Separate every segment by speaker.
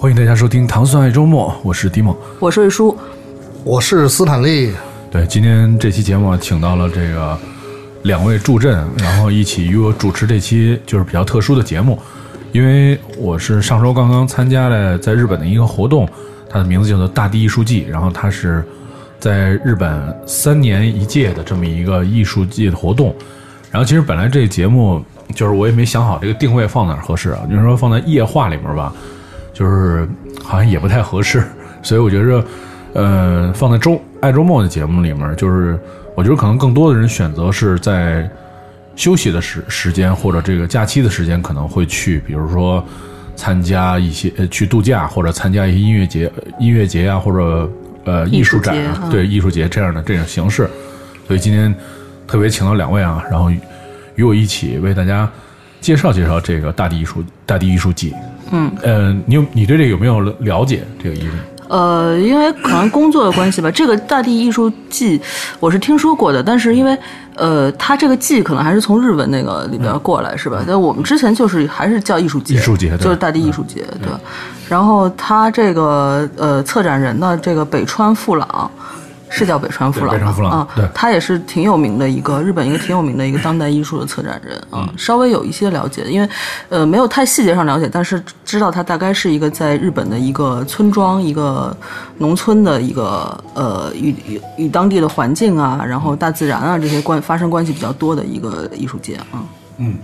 Speaker 1: 欢迎大家收听《糖蒜爱周末》，我是迪梦。
Speaker 2: 我是瑞叔，
Speaker 3: 我是斯坦利，
Speaker 1: 对，今天这期节目啊请到了这个两位助阵，然后一起与我主持这期就是比较特殊的节目。因为我是上周刚刚参加了在日本的一个活动，它的名字叫做“大地艺术季”，然后它是在日本三年一届的这么一个艺术季的活动。然后其实本来这个节目就是我也没想好这个定位放哪儿合适啊，就是说放在夜话里面吧，就是好像也不太合适，所以我觉着，呃，放在周爱周末的节目里面，就是我觉得可能更多的人选择是在休息的时时间或者这个假期的时间可能会去，比如说参加一些呃去度假或者参加一些音乐节、音乐节啊，或者呃艺术展啊，对艺术节这样的这种形式。所以今天特别请到两位啊，然后与我一起为大家介绍介绍这个大地艺术大地艺术季。嗯，呃，你有你对这个有没有了解？这个艺术？
Speaker 2: 呃，因为可能工作的关系吧，这个大地艺术季我是听说过的，但是因为呃，它这个季可能还是从日文那个里边过来，是吧？但我们之前就是还是叫艺术节，
Speaker 1: 艺术节
Speaker 2: 就是大地艺术节，对。然后他这个呃策展人呢，这个北川富朗。是叫北川富朗吧，
Speaker 1: 对北川富朗
Speaker 2: 啊，
Speaker 1: 对
Speaker 2: 他也是挺有名的一个日本一个挺有名的一个当代艺术的策展人啊，稍微有一些了解，因为呃没有太细节上了解，但是知道他大概是一个在日本的一个村庄、一个农村的一个呃与与与当地的环境啊，然后大自然啊这些关发生关系比较多的一个艺术节啊。
Speaker 1: 嗯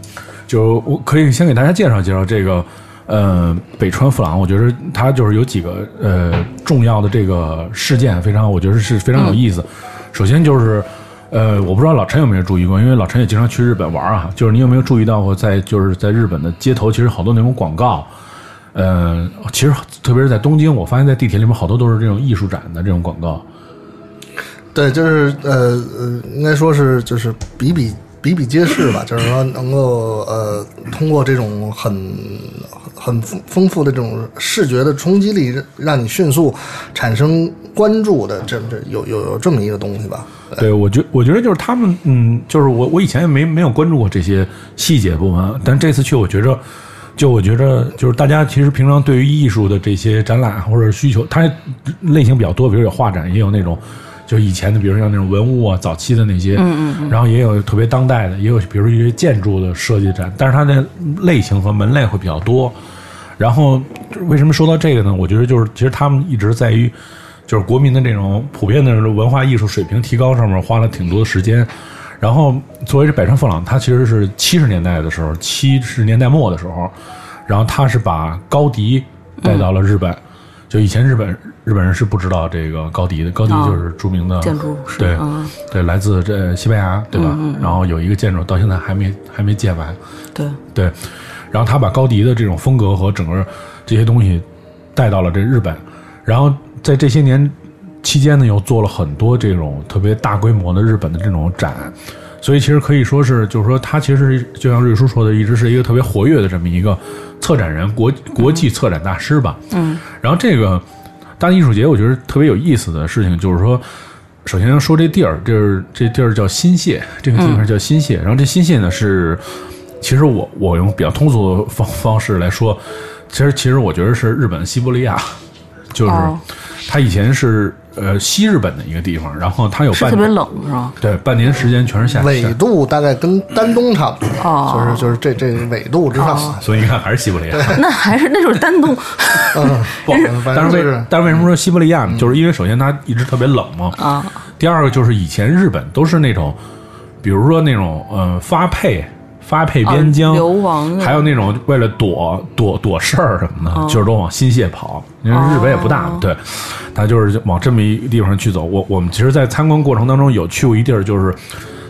Speaker 1: 就我可以先给大家介绍介绍这个，呃，北川富朗，我觉得他就是有几个呃重要的这个事件，非常我觉得是非常有意思。首先就是，呃，我不知道老陈有没有注意过，因为老陈也经常去日本玩啊，就是你有没有注意到过在就是在日本的街头，其实好多那种广告。呃，其实特别是在东京，我发现在地铁里面好多都是这种艺术展的这种广告。
Speaker 3: 对，就是呃呃，应该说是就是比比比比皆是吧，就是说能够呃通过这种很很丰丰富的这种视觉的冲击力，让你迅速产生关注的这这有有有这么一个东西吧。
Speaker 1: 对，我觉我觉得就是他们，嗯，就是我我以前也没没有关注过这些细节部分，但这次去，我觉着，就我觉着就是大家其实平常对于艺术的这些展览或者需求，它类型比较多，比如有画展，也有那种就以前的，比如像那种文物啊，早期的那些，嗯嗯，然后也有特别当代的，也有比如一些建筑的设计展，但是它的类型和门类会比较多。然后为什么说到这个呢？我觉得就是其实他们一直在于。就是国民的这种普遍的文化艺术水平提高上面花了挺多的时间。然后作为这百川富朗，他其实是七十年代的时候，七十年代末的时候，然后他是把高迪带到了日本。就以前日本日本人是不知道这个高迪的，高迪就是著名的、
Speaker 2: 建筑师
Speaker 1: 对、
Speaker 2: 嗯。
Speaker 1: 对，来自这西班牙，对吧？然后有一个建筑到现在还没还没建完，
Speaker 2: 对，
Speaker 1: 对，然后他把高迪的这种风格和整个这些东西带到了这日本，然后在这些年期间呢，又做了很多这种特别大规模的日本的这种展，所以其实可以说是，就是说他其实就像瑞叔说的，一直是一个特别活跃的这么一个策展人，国国际策展大师吧。嗯，然后这个大地艺术节，我觉得特别有意思的事情就是说。首先要说这地儿，这是这地儿叫新泻，这个地方叫新泻。然后这新泻呢是，其实我我用比较通俗的方方式来说，其实其实我觉得是日本西伯利亚，就是
Speaker 2: 哦
Speaker 1: 它以前是呃西日本的一个地方，然后它有半
Speaker 2: 是特别冷是吧？
Speaker 1: 对半年时间全是夏
Speaker 3: 纬，度大概跟丹东差不多，
Speaker 2: 哦。
Speaker 3: 就是就是这这纬度之上，
Speaker 1: 所以你看还是西伯利亚。
Speaker 2: 那还是那就是丹东。
Speaker 3: 嗯，
Speaker 1: 不，
Speaker 3: 反
Speaker 1: 但是为但是为什么说西伯利亚呢？就是因为首先它一直特别冷嘛，
Speaker 2: 啊，
Speaker 1: 第二个就是以前日本都是那种，比如说那种呃发配发配边疆、
Speaker 2: 啊流亡
Speaker 1: 还有那种为了躲躲躲事儿什么的，
Speaker 2: 哦
Speaker 1: 就是都往新泻跑。因为日本也不大嘛，对，他就是往这么一个地方去走。我我们其实，在参观过程当中有去过一地儿，就是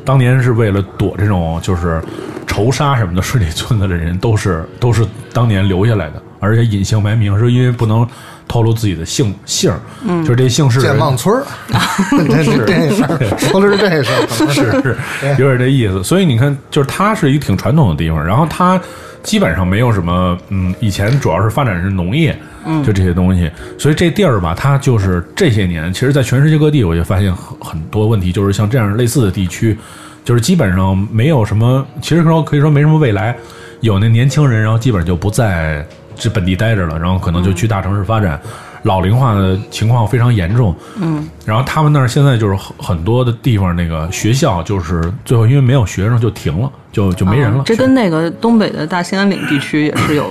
Speaker 1: 当年是为了躲这种就是仇杀什么的顺里村子的人，都是都是当年留下来的，而且隐姓埋名，是因为不能透露自己的姓姓儿，
Speaker 2: 嗯。
Speaker 1: 就是这姓氏
Speaker 3: 健忘村儿，这是。这事儿说的是这事儿，
Speaker 1: 是。是有点这意思。所以你看，就是它是一个挺传统的地方，然后它基本上没有什么，嗯，以前主要是发展是农业，嗯，就这些东西。所以这地儿吧，它就是这些年，其实在全世界各地，我就发现很很多问题，就是像这样类似的地区，就是基本上没有什么，其实说可以说没什么未来。有那年轻人，然后基本上就不在这本地待着了，然后可能就去大城市发展，老龄化的情况非常严重。嗯，然后他们那儿现在就是很很多的地方，那个学校就是最后因为没有学生就停了，就就没人了。
Speaker 2: 啊这跟那个东北的大兴安岭地区也是有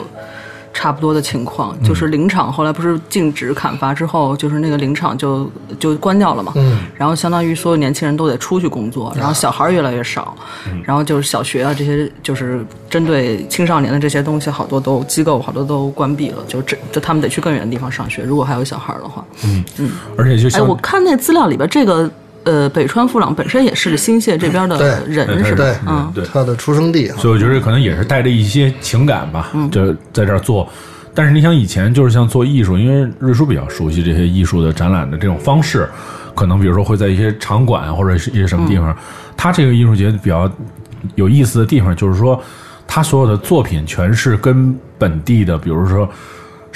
Speaker 2: 差不多的情况，
Speaker 1: 嗯。
Speaker 2: 就是林场后来不是禁止砍伐之后，就是那个林场就就关掉了嘛，
Speaker 3: 嗯，
Speaker 2: 然后相当于所有年轻人都得出去工作，然后小孩儿越来越少，
Speaker 1: 嗯。
Speaker 2: 然后就是小学啊这些就是针对青少年的这些东西，好多都机构好多都关闭了，就这就他们得去更远的地方上学，如果还有小孩儿的话，嗯。
Speaker 1: 嗯，而且就像
Speaker 2: 我看那资料里边这个。呃，北川富朗本身也是新泻这边的人是吧
Speaker 3: 对？
Speaker 2: 嗯，
Speaker 1: 对
Speaker 3: 他的出生地啊，
Speaker 1: 所以我觉得可能也是带着一些情感吧，就在这儿做。但是你想，以前就是像做艺术，因为瑞叔比较熟悉这些艺术的展览的这种方式，可能比如说会在一些场馆或者是一些什么地方，他这个艺术节比较有意思的地方就是说，他所有的作品全是跟本地的，比如说。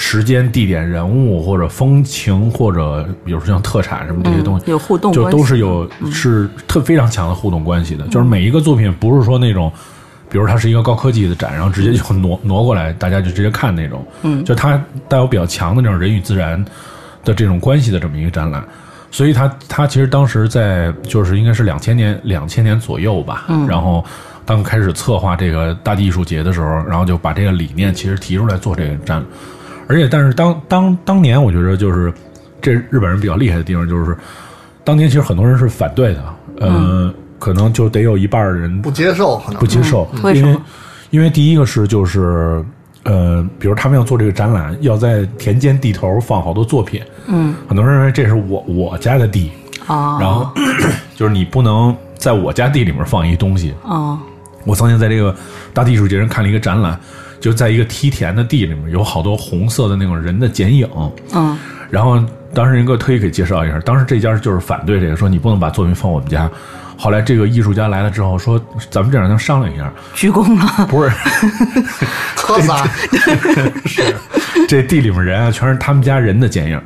Speaker 1: 时间、地点、人物，或者风情，或者比如说像特产什么这些东西，
Speaker 2: 有互动
Speaker 1: 就都是有是特非常强的互动关系的。就是每一个作品不是说那种，比如它是一个高科技的展，然后直接就挪挪过来，大家就直接看那种。嗯，就它带有比较强的那种人与自然的这种关系的这么一个展览。所以它它其实当时在就是应该是两千年两千年左右吧，嗯，然后当开始策划这个大地艺术节的时候，然后就把这个理念其实提出来做这个展。而且，但是当当当年，我觉得就是这日本人比较厉害的地方，就是当年其实很多人是反对的，呃，可能就得有一半儿人
Speaker 3: 不接受，可能。
Speaker 1: 不接受，因为
Speaker 2: 为
Speaker 1: 因为第一个是就是呃，比如他们要做这个展览，要在田间地头放好多作品，嗯，很多人认为这是我我家的地，
Speaker 2: 啊，
Speaker 1: 然后就是你不能在我家地里面放一东西，
Speaker 2: 啊，
Speaker 1: 我曾经在这个大地艺术节上看了一个展览，就在一个梯田的地里面有好多红色的那种人的剪影，
Speaker 2: 嗯，
Speaker 1: 然后当时人给我特意给介绍一下，当时这家就是反对这个，说你不能把作品放我们家。后来这个艺术家来了之后说，咱们这样能商量一下，
Speaker 2: 鞠躬了，
Speaker 1: 不是。
Speaker 3: 科撒
Speaker 1: 这地里面人啊，全是他们家人的剪影，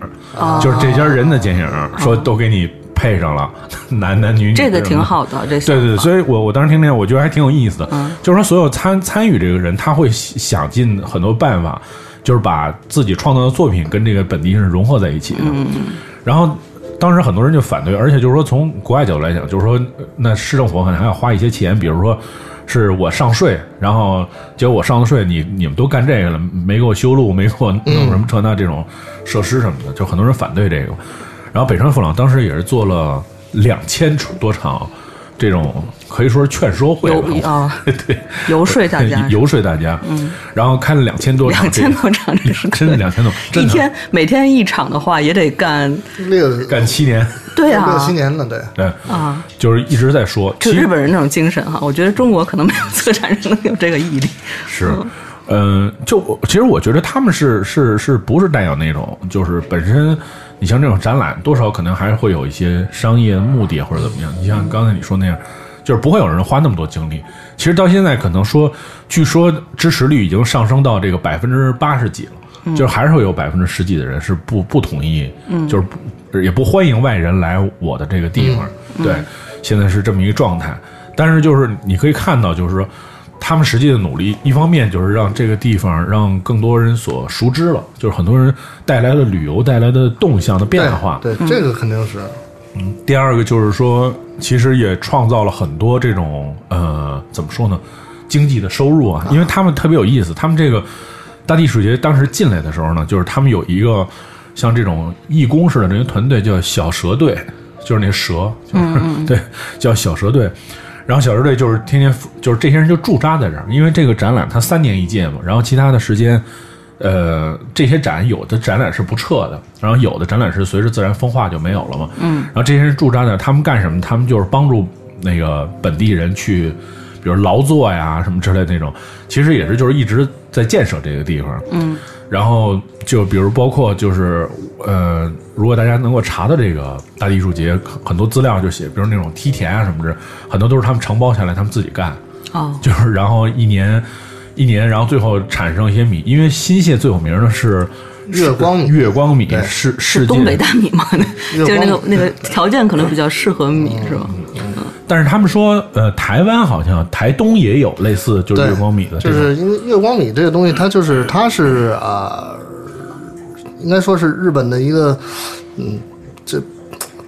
Speaker 1: 就是这家人的剪影，说都给你 配上了，男男女女，
Speaker 2: 这个挺。好的，这
Speaker 1: 对对对，所以我我当时听见，我觉得还挺有意思的。就是说，所有参参与这个人，他会想尽很多办法，就是把自己创造的作品跟这个本地人融合在一起的。然后当时很多人就反对，而且就是说，从国外角度来讲，就是说，那市政府可能还要花一些钱，比如说。是我上税，然后结果我上了税，你你们都干这个了，没给我修路，没给我弄什么这那这种设施什么的，就很多人反对这个。然后北川富朗当时也是做了两千多场这种可以说是劝说会吧，
Speaker 2: 啊，
Speaker 1: 对，
Speaker 2: 游说大家，
Speaker 1: 游说大家，嗯，然后开了两千多场
Speaker 2: 两，千多场，这是
Speaker 1: 真的两千多，
Speaker 2: 一天每天一场的话，也得干，
Speaker 3: 六
Speaker 1: 干七年，
Speaker 2: 对啊
Speaker 3: 六，七年了，对，
Speaker 1: 对，
Speaker 2: 啊，
Speaker 1: 就是一直在说，
Speaker 2: 就
Speaker 1: 其实
Speaker 2: 日本人那种精神哈，我觉得中国可能没有策展人能有这个毅力。
Speaker 1: 是，嗯、就我其实我觉得他们是是是不是带有那种，就是本身你像这种展览，多少可能还是会有一些商业目的或者怎么样。你像刚才你说那样，就是不会有人花那么多精力。其实到现在可能说，据说支持率已经上升到这个百分之八十几了。就是还是会有百分之十几的人是不不同意，就是不也不欢迎外人来我的这个地方，对，现在是这么一个状态。但是就是你可以看到，就是说他们实际的努力，一方面就是让这个地方让更多人所熟知了，就是很多人带来了旅游带来的动向的变化。
Speaker 3: 对，对，这个肯定是，嗯
Speaker 1: 第二个就是说，其实也创造了很多这种呃，怎么说呢，经济的收入啊，因为他们特别有意思，他们这个大地艺术节当时进来的时候呢，就是他们有一个像这种义工式的这些团队叫小蛇队，就是那蛇，就是、对，叫小蛇队。然后小支队就是天天就是这些人就驻扎在这儿，因为这个展览它三年一届嘛，然后其他的时间，呃，这些展有的展览是不撤的，然后有的展览是随着自然风化就没有了嘛。嗯，然后这些人驻扎在他们干什么？他们就是帮助那个本地人去，比如劳作呀什么之类的那种，其实也是就是一直在建设这个地方。嗯，然后就比如包括就是呃，如果大家能够查到这个大地艺术节，很多资料就写，比如那种梯田啊什么的，很多都是他们承包下来，他们自己干。
Speaker 2: 哦，
Speaker 1: 就是然后一年一年，然后最后产生一些米，因为新泻最有名的是
Speaker 3: 月光米。
Speaker 1: 月光米是
Speaker 2: 是东北大米嘛，就是那个那个条件可能比较适合米，是吧？
Speaker 1: 但是他们说，呃，台湾好像台东也有类似就是月光米的
Speaker 3: 就，是因为月光米这个东西，它就是它是啊、应该说是日本的一个，嗯，这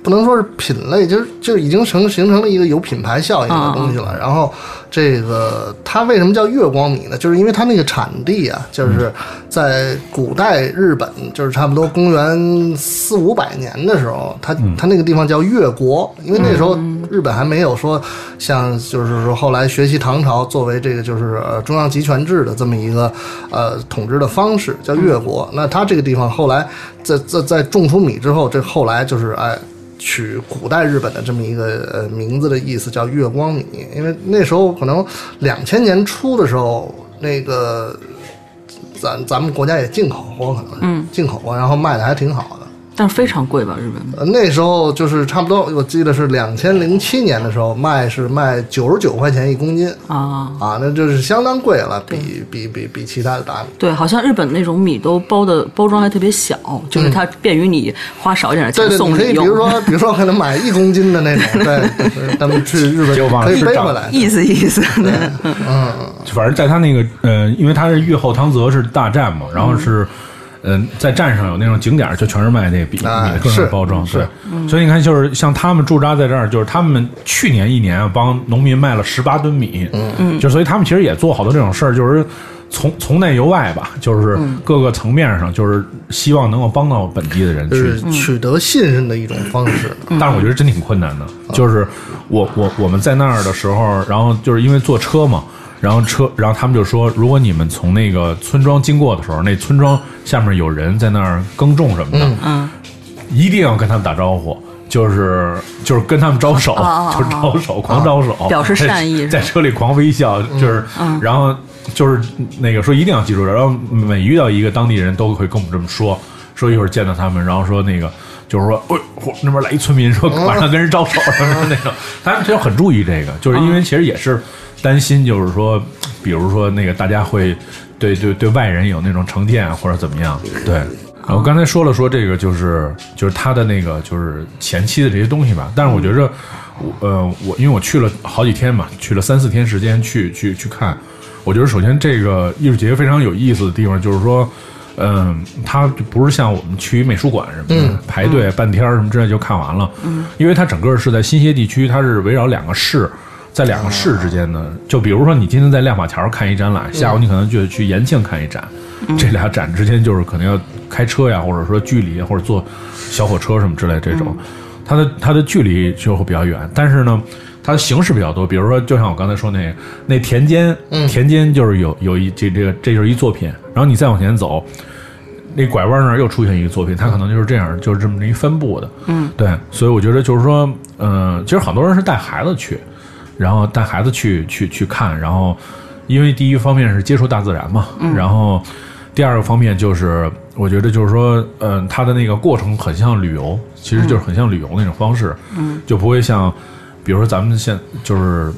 Speaker 3: 不能说是品类，就是就已经成形成了一个有品牌效应的东西了。然后这个它为什么叫月光米呢？就是因为它那个产地啊，就是在古代日本，就是差不多公元四五百年的时候，它它那个地方叫越国，因为那时候日本还没有说像就是说后来学习唐朝作为这个就是呃中央集权制的这么一个呃统治的方式，叫越国。那它这个地方后来在在在种出米之后，这后来就是哎。取古代日本的这么一个呃名字的意思叫月光米，因为那时候可能两千年初的时候，那个咱咱们国家也进口过，可能是
Speaker 2: 嗯
Speaker 3: 进口过，然后卖的还挺好的。
Speaker 2: 但是非常贵吧，日本
Speaker 3: 呃，那时候就是差不多，我记得是两千零七年的时候卖是卖九十九块钱一公斤
Speaker 2: 啊。
Speaker 3: 啊，那就是相当贵了，比比比比其他的大米。
Speaker 2: 对，好像日本那种米都包的包装还特别小，就是它便于你花少一点的
Speaker 3: 对对，
Speaker 2: 钱送
Speaker 3: 你可以。比如说，比如说可能买一公斤的那种，对，呃咱们去日本可以背回来。
Speaker 2: 意思意思，对，
Speaker 3: 嗯，
Speaker 1: 反正在他那个呃，因为他是越后汤泽是大战嘛，然后是。嗯，在站上有那种景点儿，就全是卖那个米各种包装，
Speaker 3: 是
Speaker 1: 对，所以你看，就是像他们驻扎在这儿，就是他们去年一年啊帮农民卖了十八吨米，嗯，就所以他们其实也做好多这种事儿，就是从从内由外吧，就是各个层面上，就是希望能够帮到本地的人
Speaker 3: 就
Speaker 1: 去
Speaker 3: 是取得信任的一种方式。
Speaker 1: 但是我觉得真挺困难的。就是我我我们在那儿的时候，然后就是因为坐车嘛，然后车，然后他们就说，如果你们从那个村庄经过的时候，那村庄下面有人在那儿耕种什么的，
Speaker 2: 嗯，
Speaker 1: 一定要跟他们打招呼。就是就是跟他们招手，
Speaker 2: 哦哦
Speaker 1: 就是招手，狂招手，
Speaker 2: 表示善意
Speaker 1: 在在车里狂微笑，就是，然后就是那个说一定要记住，然后每遇到一个当地人都会跟我们这么说，说一会儿见到他们，然后说那个就是说，哎，嚯那边来一村民说马上跟人招手什么的那种，他们就很注意这个，就是因为其实也是担心，就是说，比如说那个大家会对对对外人有那种成见啊或者怎么样，对。我刚才说了说这个就是就是他的那个就是前期的这些东西吧，但是我觉着，我呃我因为我去了好几天嘛，去了三四天时间去去去看，我觉得首先这个艺术节非常有意思的地方就是说，嗯，它不是像我们去美术馆什么的、排队半天儿什么之类就看完了，嗯，因为它整个是在新歇地区，它是围绕两个市。在两个市之间呢，就比如说你今天在亮马桥看一展览，下午你可能就去延庆看一展，这俩展之间就是可能要开车呀，或者说距离，或者坐小火车什么之类这种，它的它的距离就会比较远，但是呢，它的形式比较多，比如说就像我刚才说那个那田间，田间就是有有一这这个这就是一作品，然后你再往前走。那拐弯那儿又出现一个作品，它可能就是这样，就是这么一分布的。嗯，对，所以我觉得就是说，嗯、其实很多人是带孩子去，然后带孩子去去去看，然后因为第一方面是接触大自然嘛，然后第二个方面就是我觉得就是说，嗯、它的那个过程很像旅游，其实就是很像旅游那种方式，嗯，就不会像，比如说咱们现就是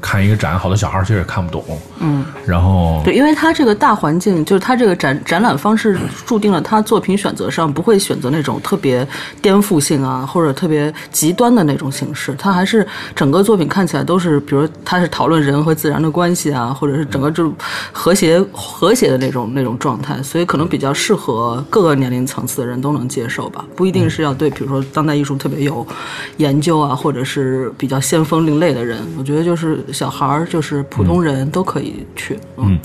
Speaker 1: 看一个展，好多小孩其实也看不懂，嗯，然后
Speaker 2: 对，因为他这个大环境，就是他这个展展览方式，注定了他作品选择上不会选择那种特别颠覆性啊，或者特别极端的那种形式。他还是整个作品看起来都是，比如他是讨论人和自然的关系啊，或者是整个这种和谐和谐的那种那种状态，所以可能比较适合各个年龄层次的人都能接受吧，不一定是要对，比如说当代艺术特别有研究啊，或者是比较先锋另类的人。我觉得就是小孩儿，就是普通人都可以去。嗯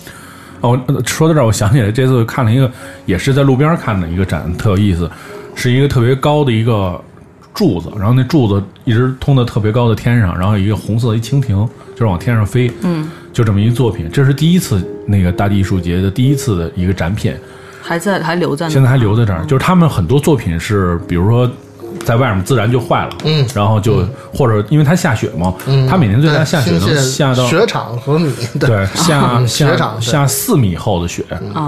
Speaker 1: 哦，说到这儿，我想起来，这次看了一个，也是在路边看的一个展，特有意思，是一个特别高的一个柱子，然后那柱子一直通到特别高的天上，然后有一个红色的一蜻蜓，就是往天上飞，嗯，就这么一作品，这是第一次那个大地艺术节的第一次的一个展品，
Speaker 2: 还在还留在那，
Speaker 1: 现在还留在这儿，就是他们很多作品是，比如说。在外面自然就坏了，嗯，然后就、或者因为它下雪嘛，嗯，它每年最大下雪能下到
Speaker 3: 雪场和米，
Speaker 1: 对，下
Speaker 3: 雪场
Speaker 1: 下四米厚的雪，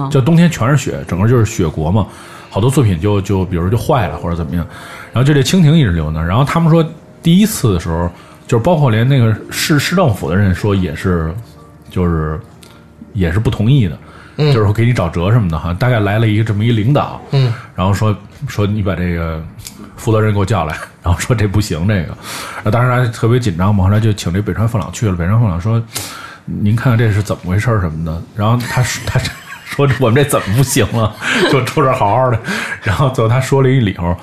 Speaker 1: 就冬天全是雪，整个就是雪国嘛。好多作品就就比如就坏了或者怎么样，然后就这蜻蜓一直留那儿。然后他们说第一次的时候，就是包括连那个市市政府的人说也是，就是也是不同意的，就是说给你找辙什么的哈。大概来了一个这么一领导，
Speaker 3: 嗯，
Speaker 1: 然后说说你把这个负责人给我叫来，然后说这不行，这个，啊当时还特别紧张嘛，后来就请这北川凤朗去了，北川凤朗说，您看看这是怎么回事什么的，然后他说他说我们这怎么不行了，就住这儿好好的，然后最后他说了一理由。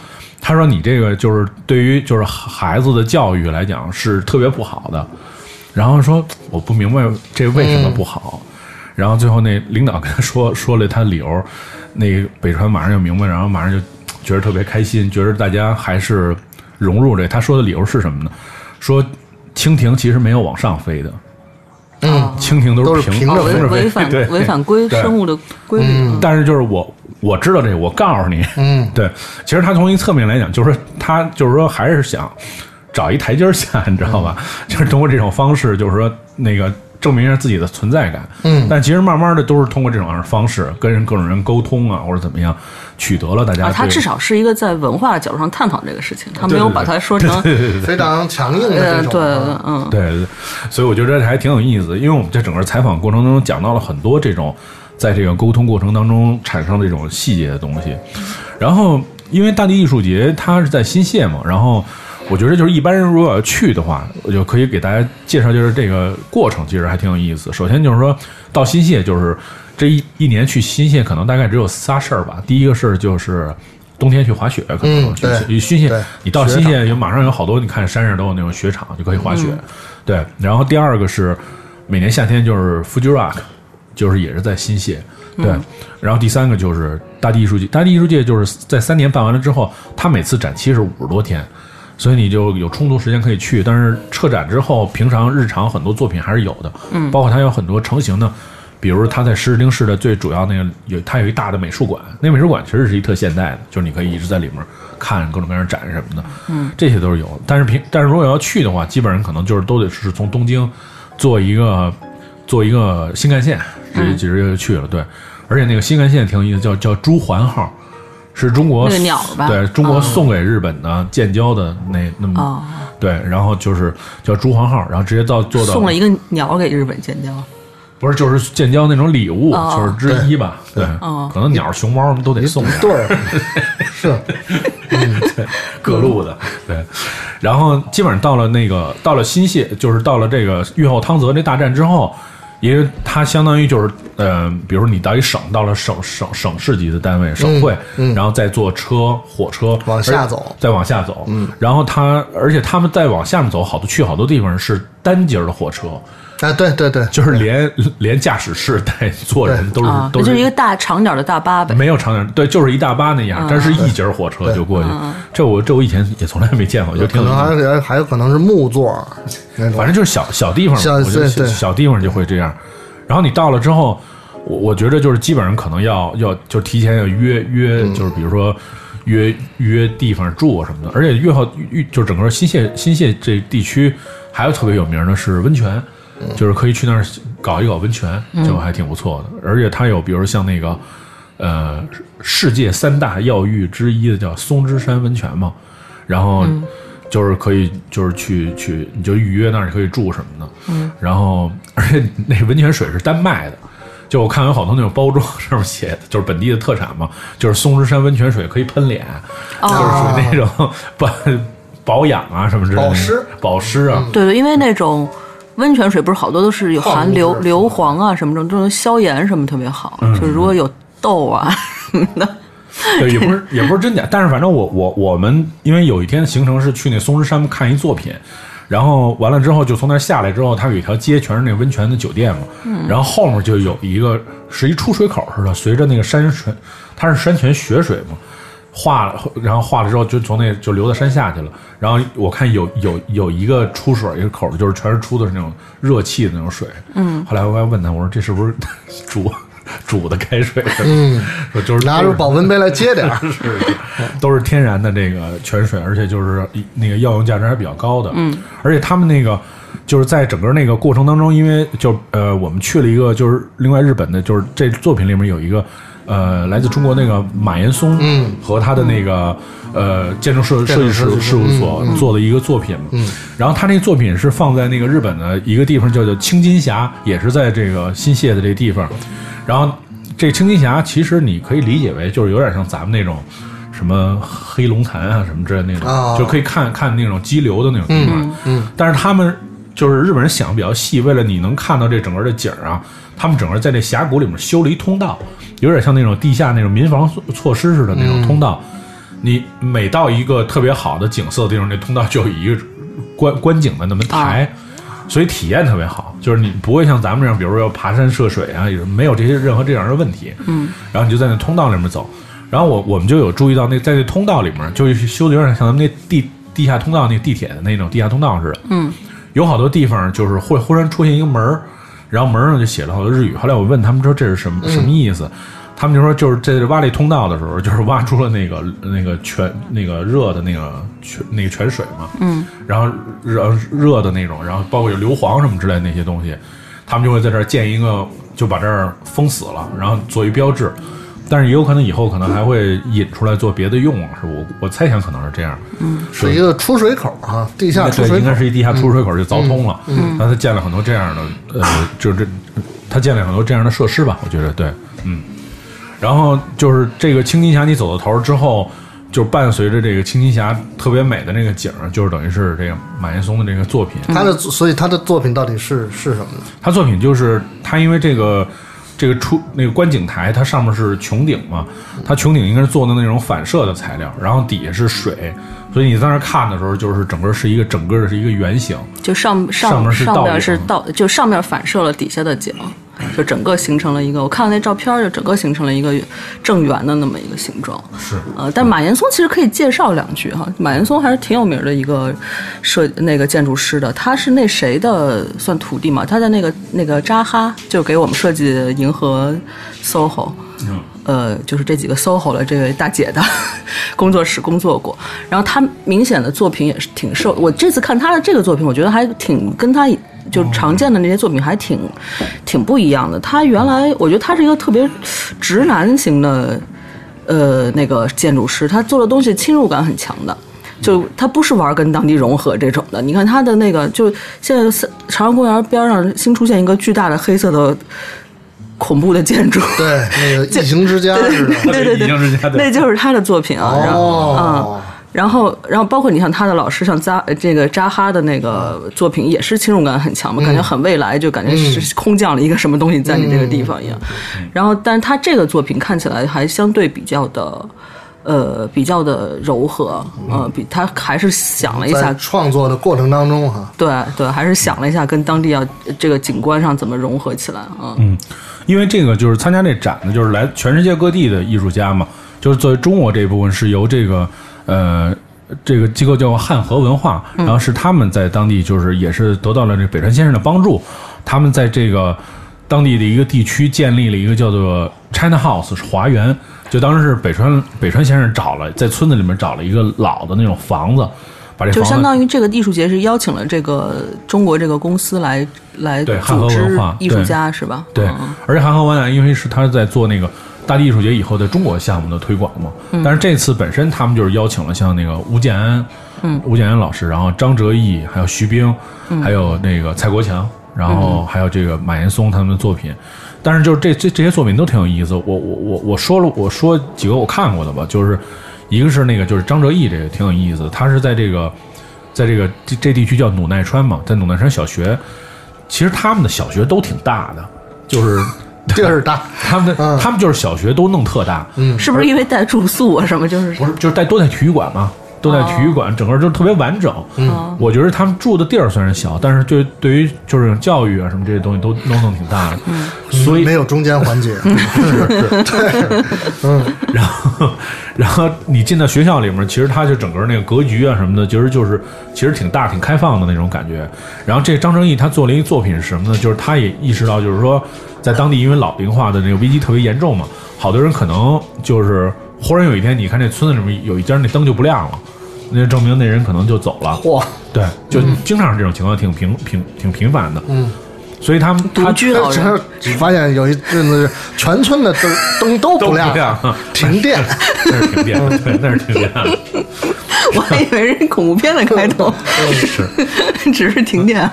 Speaker 1: 他说：“你这个就是对于就是孩子的教育来讲是特别不好的。”然后说：“我不明白这为什么不好。然后最后那领导跟他说说了他理由，那个北川马上就明白，然后马上就觉得特别开心，觉得大家还是融入这。他说的理由是什么呢？说蜻蜓其实没有往上飞的，
Speaker 3: 嗯，
Speaker 1: 蜻蜓
Speaker 3: 都
Speaker 1: 是平
Speaker 3: 是平着
Speaker 1: 飞，
Speaker 2: 违反
Speaker 1: 对
Speaker 2: 违反规生物的规律。嗯
Speaker 1: 但是就是我我知道这个，我告诉你，
Speaker 3: 嗯，
Speaker 1: 对，其实他从一侧面来讲，就是说他就是说还是想找一台阶下，你知道吧？就是通过这种方式，就是说那个证明一下自己的存在感。
Speaker 3: 嗯。
Speaker 1: 但其实慢慢的都是通过这种方式跟人各种人沟通啊，或者怎么样，取得了大家
Speaker 2: 啊，他
Speaker 1: 对
Speaker 2: 至少是一个在文化角度上探讨这个事情，他没有
Speaker 1: 对对
Speaker 2: 把它说成
Speaker 3: 非常强硬的这种啊，
Speaker 2: 嗯。
Speaker 1: 对对，所以我觉得还挺有意思，因为我们在整个采访过程当中讲到了很多这种在这个沟通过程当中产生的这种细节的东西。然后，因为大地艺术节它是在新泻嘛，然后我觉得就是一般人如果要去的话，我就可以给大家介绍，就是这个过程其实还挺有意思。首先就是说到新泻，就是这一一年去新泻可能大概只有仨事儿吧。第一个事儿就是。冬天去滑雪，可能去去新泻，你到新泻有马上有好多，你看山上都有那种雪场，就可以滑雪。对，然后第二个是每年夏天就是 Fuji Rock，就是也是在新泻。对，然后第三个就是大地艺术节，大地艺术节就是在三年办完了之后，它每次展期是五十多天，所以你就有充足时间可以去。但是撤展之后，平常日常很多作品还是有的，嗯，包括它有很多成型的。比如它在石室町市的最主要那个有，它有一大的美术馆，那美术馆其实是一特现代的，就是你可以一直在里面看各种各样展什么的，嗯，这些都是有。但是平，但是如果要去的话，基本上可能就是都得是从东京坐一个坐一个新干线，直接直接就去了。对，而且那个新干线挺有意思，叫叫朱环号，是中国
Speaker 2: 那个鸟吧？
Speaker 1: 对中国
Speaker 2: 哦
Speaker 1: 送给日本的建交的那那么、
Speaker 2: 哦。
Speaker 1: 对，然后就是叫朱皇号，然后直接到做到
Speaker 2: 送了一个鸟给日本建交，
Speaker 1: 不是，就是建交那种礼物，
Speaker 2: 哦
Speaker 1: 就是之一吧。对，
Speaker 2: 哦。
Speaker 1: 可能鸟、熊猫都得送点儿，
Speaker 3: 对。儿，是。
Speaker 1: 各路的。对，然后基本上到了那个到了新泻，就是到了这个越后汤泽这大战之后，因为它相当于就是呃，比如说你到一省，到了省省省市级的单位，省会，然后再坐车火车
Speaker 3: 往下走
Speaker 1: 再往下走。嗯，然后它而且他们再往下面走，好多去好多地方是单节儿的火车。
Speaker 3: 啊，对对对，
Speaker 1: 就是连 连驾驶室带坐人都是、
Speaker 2: 啊，
Speaker 1: 都
Speaker 2: 那就是一个大长点的大巴呗。
Speaker 1: 没有长点，对，就是一大巴那样，但是一节火车就过去。这我这我以前也从来没见过，就挺
Speaker 3: 可能
Speaker 1: 有意思。
Speaker 3: 还还还有可能是木座儿，
Speaker 1: 反正就是小小地方我觉得小地方就会这样。然后你到了之后，我我觉得就是基本上可能要要就提前要约约，就是比如说约约地方住啊什么的。而且越后越就整个新泻新泻这地区还有特别有名的是温泉，就是可以去那儿搞一搞温泉，就还挺不错的。而且它有比如像那个呃世界三大药浴之一的叫松之山温泉嘛，然后就是可以就是去去你就预约那儿可以住什么的，嗯，然后而且那温泉水是单卖的。就我看有好多那种包装上面写的，就是本地的特产嘛，就是松之山温泉水可以喷脸，就是属于那种 保保养啊什么之类的，
Speaker 3: 保湿。
Speaker 1: 保湿啊，
Speaker 2: 对对，因为那种温泉水不是好多都是有含硫硫磺啊什么的，这种消炎什么特别好。
Speaker 1: 嗯
Speaker 2: 就是如果有痘啊 什么的，
Speaker 1: 对，也不是 也不是真假，但是反正我我我们因为有一天的行程是去那松石山看一作品，然后完了之后就从那儿下来之后，它有一条街全是那温泉的酒店嘛，然后后面就有一个是一出水口似的，随着那个山泉，它是山泉雪水嘛。化了，然后化了之后就从那就流到山下去了。然后我看有有有一个出水一个口，就是全是出的是那种热气的那种水。嗯，后来我还问他，我说这是不是 煮煮的开水？嗯，说就是
Speaker 3: 拿着保温杯来接点儿，
Speaker 1: 是是，都是天然的这个泉水，而且就是那个药用价值还比较高的。嗯，而且他们那个就是在整个那个过程当中，因为就呃我们去了一个就是另外日本的，就是这作品里面有一个。呃，来自中国那个马岩松，嗯，和他的那个呃建筑设设计师事务所做的一个作品，嗯，然后他那个作品是放在那个日本的一个地方，叫做青金峡，也是在这个新泻的这个地方，然后这青金峡其实你可以理解为就是有点像咱们那种什什么黑龙潭啊什么之类的那种，
Speaker 3: 哦
Speaker 1: 就可以看看那种激流的那种地方。
Speaker 3: 嗯
Speaker 1: 但是他们就是日本人想的比较细，为了你能看到这整个的景儿啊，他们整个在这峡谷里面修了一通道，有点像那种地下那种民防措措施似的那种通道。你每到一个特别好的景色的地方，那通道就有一个观 观景的那么台。所以体验特别好，就是你不会像咱们这样，比如说要爬山涉水啊，也没有这些任何这样的问题。嗯，然后你就在那通道里面走，然后我我们就有注意到那在那通道里面，就是修的有点像咱们那地地下通道那地铁的那种地下通道似的。嗯，有好多地方就是会忽然出现一个门儿，然后门上就写了好多日语。后来我问他们说这是什么什么意思，他们就说就是在挖这通道的时候，就是挖出了那个那个泉那个热的那个泉那个泉水嘛，嗯，然后热热的那种，然后包括有硫磺什么之类的那些东西，他们就会在这儿建一个，就把这儿封死了，然后做一标志。但是也有可能以后可能还会引出来做别的用，是我我猜想可能是这样。嗯，
Speaker 3: 是一个出水口啊，地下出
Speaker 1: 对，
Speaker 3: 水口
Speaker 1: 应该。是一地下出水口就凿通了。嗯，然后他建了很多这样的，呃，就是这他建了很多这样的设施吧，我觉得对，嗯。然后就是这个青金峡，你走到头儿之后，就伴随着这个青金峡特别美的那个景儿，就是等于是这个马岩松的这个作品。
Speaker 3: 他的所以他的作品到底是是什么呢？
Speaker 1: 他作品就是他因为这个这个出那个观景台，它上面是穹顶嘛，它穹顶应该是做的那种反射的材料，然后底下是水，所以你在那看的时候，就是整个是一个整个的是一个圆形。
Speaker 2: 就上
Speaker 1: 上
Speaker 2: 上上
Speaker 1: 面是倒
Speaker 2: 是倒，就上面反射了底下的景，就整个形成了一个。我看了那照片，就整个形成了一个正圆的那么一个形状。
Speaker 1: 是
Speaker 2: 呃，但马岩松其实可以介绍两句哈。马岩松还是挺有名的一个设那个建筑师的，他是那谁的算徒弟嘛？他在那个那个扎哈就给我们设计银河 SOHO。
Speaker 1: 嗯
Speaker 2: 呃，就是这几个 SOHO 的这位大姐的 工作室工作过，然后她明显的作品也是挺受。我这次看她的这个作品，我觉得还挺跟她就常见的那些作品还挺挺不一样的。她原来我觉得她是一个特别直男型的呃那个建筑师，他做的东西侵入感很强的。就他不是玩跟当地融合这种的，你看他的那个，就现在朝阳公园边上新出现一个巨大的黑色的恐怖的建筑，
Speaker 3: 对，那个异形之家似的。
Speaker 2: 对对对，
Speaker 1: 已经是他的
Speaker 2: 那就是他的作品啊。然后然后然后包括你像他的老师，像扎这个扎哈的那个作品，也是侵入感很强嘛，感觉很未来，就感觉是空降了一个什么东西在你这个地方一样。然后，但是他这个作品看起来还相对比较的。呃，比较的柔和，呃，比他还是想了一下，
Speaker 3: 创作的过程当中哈，
Speaker 2: 对对，还是想了一下跟当地要这个景观上怎么融合起来啊。
Speaker 1: 嗯，因为这个就是参加这展的，就是来全世界各地的艺术家嘛，就是作为中国这一部分是由这个呃这个机构叫汉和文化，然后是他们在当地就是也是得到了这北川先生的帮助，他们在这个当地的一个地区建立了一个叫做 China House 是华园，就当时是北川北川先生找了在村子里面找了一个老的那种房子，把这
Speaker 2: 就相当于这个艺术节是邀请了这个中国这个公司来来
Speaker 1: 对汉和
Speaker 2: 组织
Speaker 1: 文化
Speaker 2: 艺术家是吧？
Speaker 1: 对
Speaker 2: 嗯，
Speaker 1: 而且韩河湾呢，因为是他在做那个大地艺术节以后的中国项目的推广嘛，但是这次本身他们就是邀请了像那个吴建安，嗯，吴建安老师，然后张哲毅，还有徐冰，还有那个蔡国强，然后还有这个马岩松他们的作品。但是就是这这这些作品都挺有意思，我我我我说了我说几个我看过的吧，就是一个是那个就是张哲毅这个挺有意思的，他是在这个在这个这这地区叫努奈川嘛，在努奈川小学，其实他们的小学都挺大的，就是
Speaker 3: 就 是大，
Speaker 1: 他们的、他们就是小学都弄特大，嗯，
Speaker 2: 是不是因为带住宿啊什么？就是
Speaker 1: 不是就是带都在体育馆嘛，都在体育馆，整个就特别完整。嗯，我觉得他们住的地儿虽然小，但是对对于就是教育啊什么这些东西都弄弄挺大的，嗯，所以
Speaker 3: 没有中间环节对 嗯，
Speaker 1: 然后，然后你进到学校里面，其实它就整个那个格局啊什么的，其实就是其实挺大、挺开放的那种感觉。然后这张正义他做了一个作品是什么呢？就是他也意识到，就是说在当地因为老龄化的那个危机特别严重嘛，好多人可能就是忽然有一天，你看这村子里面有一家那灯就不亮了，那证明那人可能就走了。
Speaker 3: 嚯，
Speaker 1: 对，就经常是这种情况，挺频频挺频繁的。嗯，所以他们他
Speaker 2: 独居老人，
Speaker 3: 发现有一阵子全村的灯灯都
Speaker 1: 都不
Speaker 3: 亮，停电。
Speaker 1: 那是停电，对，那是停电。
Speaker 2: 我还以为是恐怖片的开头，
Speaker 1: 是。
Speaker 2: 只是停电。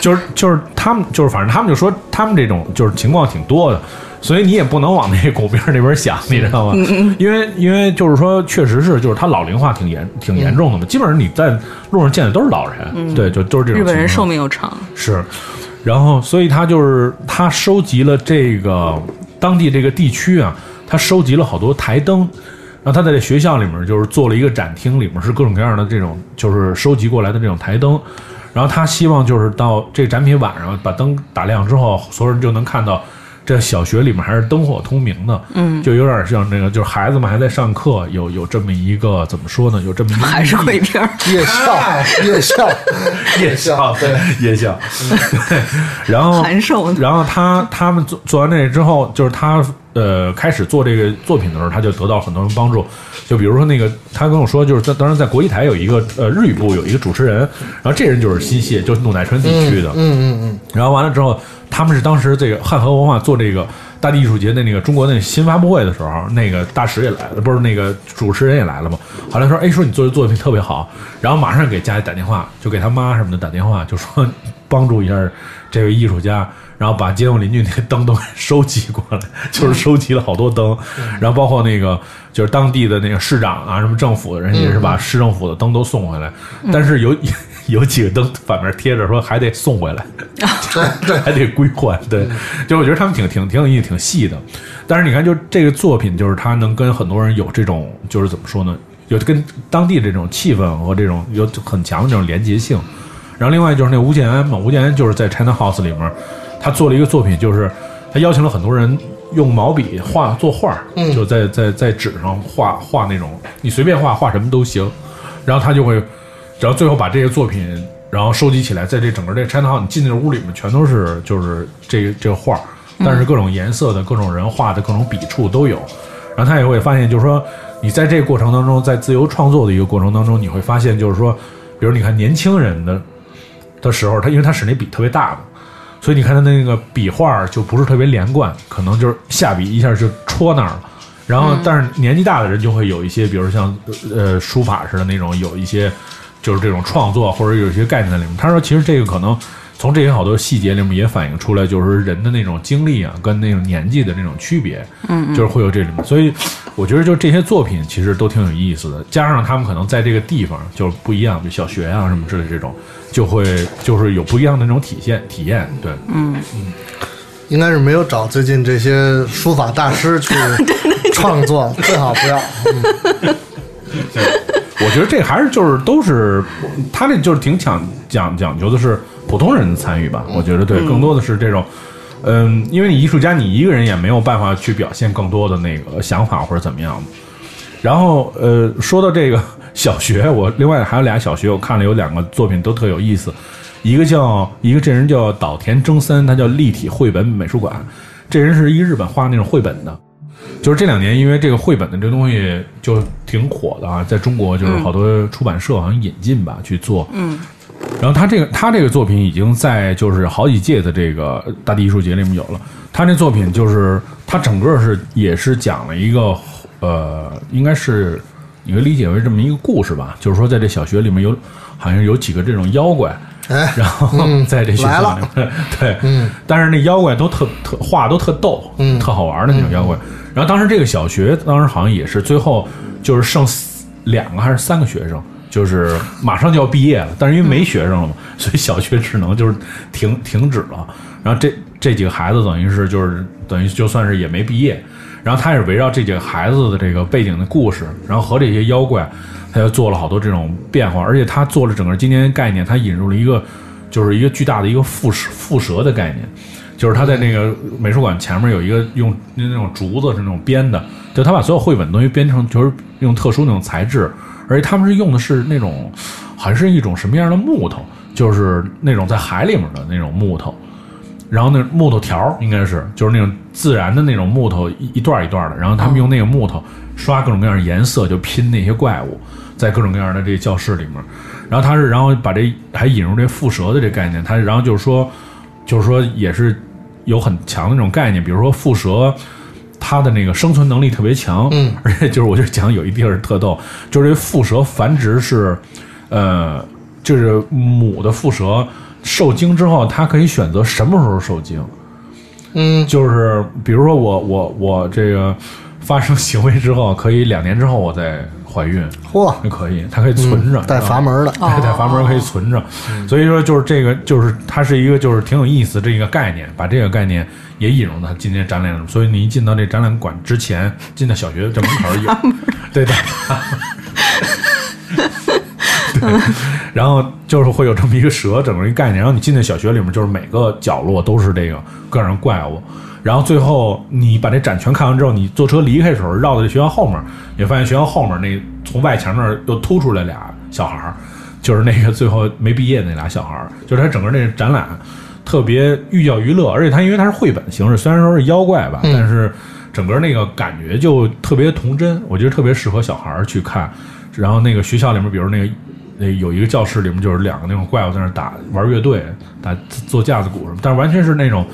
Speaker 1: 就是就是他们就是反正他们就说他们这种就是情况挺多的，所以你也不能往那个狗边儿那边想，你知道吗？因为因为就是说，确实是就是他老龄化挺严挺严重的嘛，基本上你在路上见的都是老人，对，就都是这种。
Speaker 2: 日本人寿命又长，
Speaker 1: 是，然后所以他就是他收集了这个当地这个地区啊，他收集了好多台灯，然后他在这学校里面就是做了一个展厅，里面是各种各样的这种就是收集过来的这种台灯，然后他希望就是到这个展品晚上把灯打亮之后，所有人就能看到。这小学里面还是灯火通明的，嗯，就有点像那个，就是孩子们还在上课，有有这么一个怎么说呢？有这么一个
Speaker 2: 还是鬼片儿。
Speaker 3: 夜校，夜校，
Speaker 1: 夜校，对夜校，对，然后然后他他们做做完这个之后，就是他呃开始做这个作品的时候，他就得到很多人帮助。就比如说那个，他跟我说，就是在当时在国艺台有一个呃日语部有一个主持人，然后这人就是新泻，就是怒乃川地区的，
Speaker 3: 嗯嗯嗯，
Speaker 1: 然后完了之后，他们是当时这个汉和文化做这个大地艺术节的那个中国那新发布会的时候，那个大使也来了，不是那个主持人也来了嘛。后来说，哎，说你做的作品特别好，然后马上给家里打电话，就给他妈什么的打电话，就说帮助一下这位艺术家，然后把街坊邻居那个灯都给收集过来，就是收集了好多灯，然后包括那个就是当地的那个市长啊，什么政府的人也是把市政府的灯都送回来，但是有 有几个灯反面贴着说还得送回来。
Speaker 3: 对对，
Speaker 1: 还得归还，对，就我觉得他们挺挺挺有意思，挺细的。但是你看，就这个作品，就是他能跟很多人有这种，就是怎么说呢，有跟当地这种气氛和这种有很强的这种连结性。然后另外就是那吴建安嘛，吴建安就是在 China House 里面，他做了一个作品，就是他邀请了很多人用毛笔画作画嗯，就在在在纸上画画那种，你随便画画什么都行。然后他就会，然后最后把这些作品，然后收集起来，在这整个这 China House，你进那屋里面全都是就是这个这个画儿，但是各种颜色的、各种人画的、各种笔触都有。然后他也会发现，就是说你在这个过程当中，在自由创作的一个过程当中，你会发现，就是说，比如你看年轻人的的时候，他因为他使那笔特别大嘛，所以你看他那个笔画就不是特别连贯，可能就是下笔一下就戳那儿了。然后，但是年纪大的人就会有一些，比如像呃书法似的那种，有一些就是这种创作或者有一些概念在里面。他说，其实这个可能从这些好多细节里面也反映出来，就是人的那种经历啊，跟那种年纪的那种区别，嗯，就是会有这里面。所以我觉得，就这些作品其实都挺有意思的，加上他们可能在这个地方就是不一样，就小学啊什么之类这种，就会就是有不一样的那种体现体验，对，嗯。嗯。
Speaker 3: 应该是没有找最近这些书法大师去 创作，最好不要。嗯。
Speaker 1: 我觉得这还是就是都是他这就是挺讲讲讲究的是普通人的参与吧。我觉得对，更多的是这种，嗯，因为你艺术家你一个人也没有办法去表现更多的那个想法或者怎么样的。然后呃，说到这个 小学，我另外还有俩小学，我看了有两个作品都特有意思。一个叫一个这人叫岛田征三，他叫立体绘本美术馆。这人是一个日本画那种绘本的，就是这两年因为这个绘本的这东西就挺火的啊，在中国就是好多出版社好像引进吧去做。嗯。然后他这个他这个作品已经在就是好几届的这个大地艺术节里面有了。他那作品就是他整个是也是讲了一个呃，应该是你可以理解为这么一个故事吧，就是说在这小学里面有好像有几个这种妖怪。
Speaker 3: 哎，
Speaker 1: 然后在这学校里面，对，
Speaker 3: 嗯，
Speaker 1: 但是那妖怪都特特画都特逗，
Speaker 3: 嗯
Speaker 1: 特好玩的那种妖怪。然后当时这个小学当时好像也是最后就是剩两个还是三个学生，就是马上就要毕业了，但是因为没学生了嘛，所以小学只能就是停停止了。然后这这几个孩子等于是就是等于就算是也没毕业。然后他也是围绕这几个孩子的这个背景的故事，然后和这些妖怪，他又做了好多这种变化，而且他做了整个今年概念，他引入了一个就是一个巨大的一个蝮蛇蝮蛇的概念，就是他在那个美术馆前面有一个用那种竹子是那种编的，就他把所有绘本东西编成就是用特殊那种材质，而且他们是用的是那种好像是一种什么样的木头，就是那种在海里面的那种木头。然后那木头条应该是就是那种自然的那种木头一一段一段的，然后他们用那个木头刷各种各样的颜色，就拼那些怪物，在各种各样的这个教室里面。然后他是然后把这还引入这蝮蛇的这概念，他然后就是说就是说也是有很强的那种概念，比如说蝮蛇。它的那个生存能力特别强，
Speaker 3: 嗯，
Speaker 1: 而且就是我就讲有一地儿特逗，就是这蝮蛇繁殖是，呃，就是母的蝮蛇受精之后，它可以选择什么时候受精，
Speaker 3: 嗯。
Speaker 1: 就是比如说我我我这个发生行为之后，可以两年之后我再怀孕，
Speaker 3: 嚯，
Speaker 1: 就可以，它可以存着，
Speaker 3: 带阀门的，
Speaker 2: 哦
Speaker 1: 对，带阀门可以存着，所以说就是这个，就是它是一个就是挺有意思这一个概念，把这个概念也引入到今天展览中。所以你一进到这展览馆之前，进到小学这门口有 对对。对，然后就是会有这么一个蛇，整个一个概念。然后你进那小学里面，就是每个角落都是这个各种怪物。然后最后你把这展全看完之后，你坐车离开的时候，绕到这学校后面，你发现学校后面那从外墙那儿又突出来俩小孩儿，就是那个最后没毕业那俩小孩儿，就是他整个那个展览特别寓教于乐，而且他因为他是绘本形式，虽然说是妖怪吧，但是整个那个感觉就特别童真，我觉得特别适合小孩儿去看。然后那个学校里面，比如那个那有一个教室里面就是两个那种怪物在那打玩乐队，打做架子鼓什么，但是完全是那种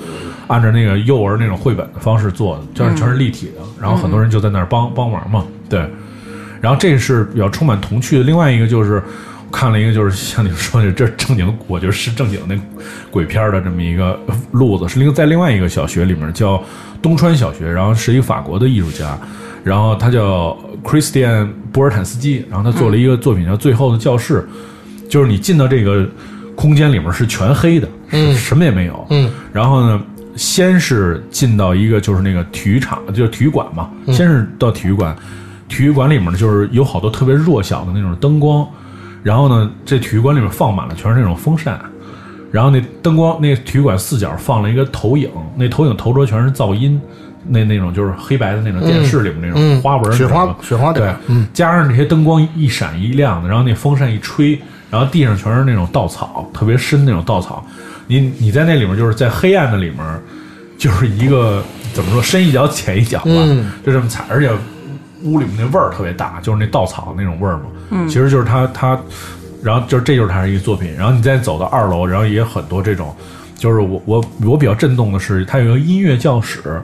Speaker 1: 按照那个幼儿那种绘本的方式做的，就是全是立体的，然后很多人就在那儿帮帮忙嘛，对。然后这是比较充满童趣的。另外一个就是看了一个，就是像你们说的，这正经，我觉得是正经那鬼片的这么一个路子，是另在另外一个小学里面叫东川小学，然后是一个法国的艺术家，然后他叫 Christian 波尔坦斯基，然后他做了一个作品叫《最后的教室》，就是你进到这个空间里面是全黑的，嗯，什么也没有，
Speaker 3: 嗯，
Speaker 1: 然后呢，先是进到一个就是那个体育场，就是体育馆嘛，先是到体育馆，体育馆里面呢就是有好多特别弱小的那种灯光，然后呢，这体育馆里面放满了全是那种风扇，然后那灯光那体育馆四角放了一个投影，那投影投出全是噪音。那那种就是黑白的那种电视里面那种
Speaker 3: 嗯
Speaker 1: 花纹，
Speaker 3: 雪花雪花点
Speaker 1: 对，
Speaker 3: 嗯，
Speaker 1: 加上这些灯光一闪一亮的，然后那风扇一吹，然后地上全是那种稻草，特别深那种稻草。你你在那里面就是在黑暗的里面，就是一个怎么说深一脚浅一脚吧，
Speaker 3: 嗯
Speaker 1: 就这么踩，而且屋里面那味儿特别大，就是那稻草那种味儿嘛。嗯，其实就是它它，然后就是这就是它是一个作品，然后你再走到二楼，然后也有很多这种，就是我我我比较震动的是，它有一个音乐教室，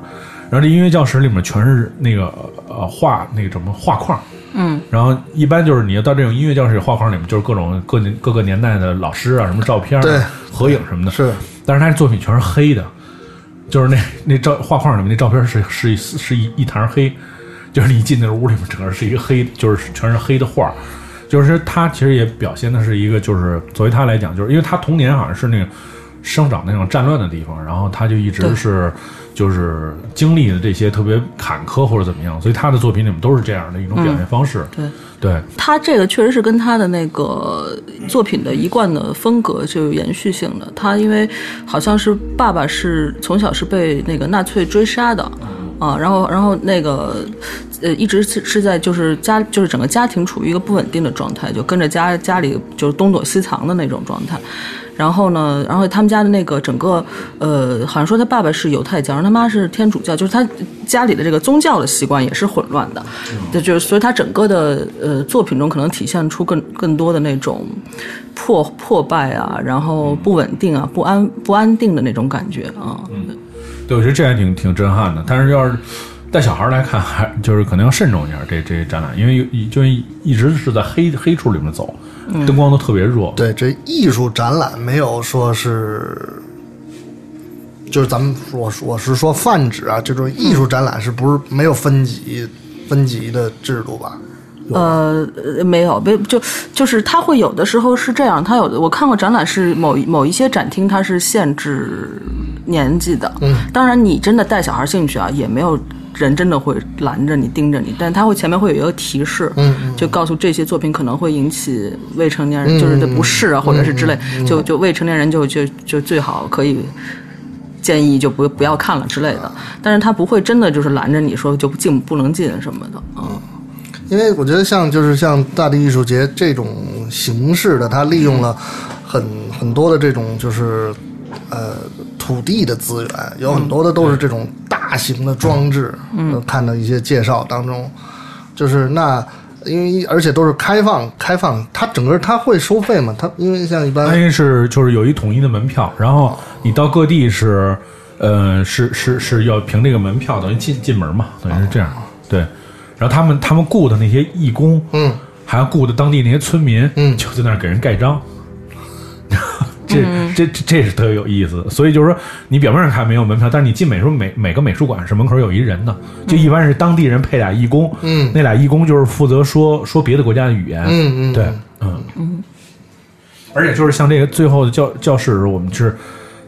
Speaker 1: 然后这音乐教室里面全是那个呃画那个什么画框。
Speaker 2: 嗯，
Speaker 1: 然后一般就是你要到这种音乐教室画框里面，就是各种各年各个年代的老师啊，什么照片、
Speaker 3: 对
Speaker 1: 啊、合影什么的。
Speaker 3: 是，
Speaker 1: 但是他作品全是黑的，就是那那照画框里面那照片是是一是一一坛黑，就是你一进那屋里面，整个是一个黑，就是全是黑的画。就是他其实也表现的是一个，就是作为他来讲，就是因为他童年好像是那个生长那种战乱的地方，然后他就一直是就是经历的这些特别坎坷或者怎么样，所以他的作品里面都是这样的一种表现方式。
Speaker 2: 对。
Speaker 1: 对，
Speaker 2: 他这个确实是跟他的那个作品的一贯的风格就有延续性的。他因为好像是爸爸是从小是被那个纳粹追杀的，啊，然后然后那个呃一直是是在就是家就是整个家庭处于一个不稳定的状态，就跟着家家里就是东躲西藏的那种状态。然后呢，然后他们家的那个整个，呃，好像说他爸爸是犹太教，然后他妈是天主教，就是他家里的这个宗教的习惯也是混乱的，这就是所以他整个的呃作品中可能体现出更更多的那种破破败啊，然后不稳定啊、不安不安定的那种感觉啊。
Speaker 1: 嗯对，我觉得这还挺挺震撼的。但是要是带小孩来看，还就是可能要慎重一下这这展览，因为有就一直是在黑黑处里面走，灯光都特别弱。
Speaker 3: 对，这艺术展览没有说是，就是咱们我我是说泛指啊，这种艺术展览是不是没有分级分级的制度吧？
Speaker 2: 呃，呃没有，没就就是它会有的时候是这样，它有的我看过展览是某一某一些展厅它是限制年纪的，嗯，当然你真的带小孩进去啊，也没有人真的会拦着你盯着你，但他会前面会有一个提示，
Speaker 3: 嗯
Speaker 2: 就告诉这些作品可能会引起未成年人就是的不适啊，或者是之类，就就未成年人就就就最好可以。建议就不不要看了之类的，但是他不会真的就是拦着你说就进不能进什么的嗯。
Speaker 3: 因为我觉得像就是像大地艺术节这种形式的，它利用了很很多的这种就是呃土地的资源，有很多的都是这种大型的装置。嗯，看到一些介绍当中，就是那因为而且都是开放开放，它整个它会收费嘛？它因为像一般
Speaker 1: 它应该是就是有一统一的门票，然后你到各地是，呃，是是是要凭这个门票等于进进门嘛，等于是这样。对，然后他们他们雇的那些义工，
Speaker 3: 嗯，
Speaker 1: 还要雇的当地那些村民，
Speaker 3: 嗯
Speaker 1: 就在那儿给人盖章。这这这这是特别有意思。所以就是说，你表面上看没有门票，但是你进美术每每个美术馆是门口有一人的，就一般是当地人配俩义工，
Speaker 3: 嗯
Speaker 1: 那俩义工就是负责说说别的国家的语言，
Speaker 3: 嗯嗯
Speaker 1: 对，嗯嗯。而且就是像这个最后的教教室，我们是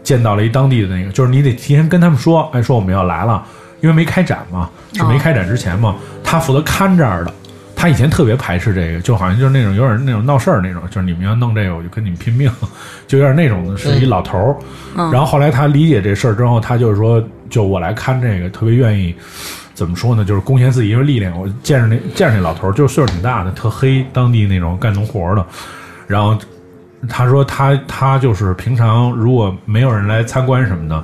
Speaker 1: 见到了一当地的那个，就是你得提前跟他们说，哎，说我们要来了，因为没开展嘛，是没开展之前嘛，他负责看这儿的。他以前特别排斥这个，就好像就是那种有点那种闹事儿那种，就是你们要弄这个，我就跟你们拼命，就有点那种的，是一老头儿。然后后来他理解这事儿之后，他就是说，就我来看这个，特别愿意。怎么说呢？就是贡献自己一个力量。我见着那见着那老头儿，就是岁数挺大的，特黑，当地那种干农活的。然后他说他他就是平常如果没有人来参观什么的，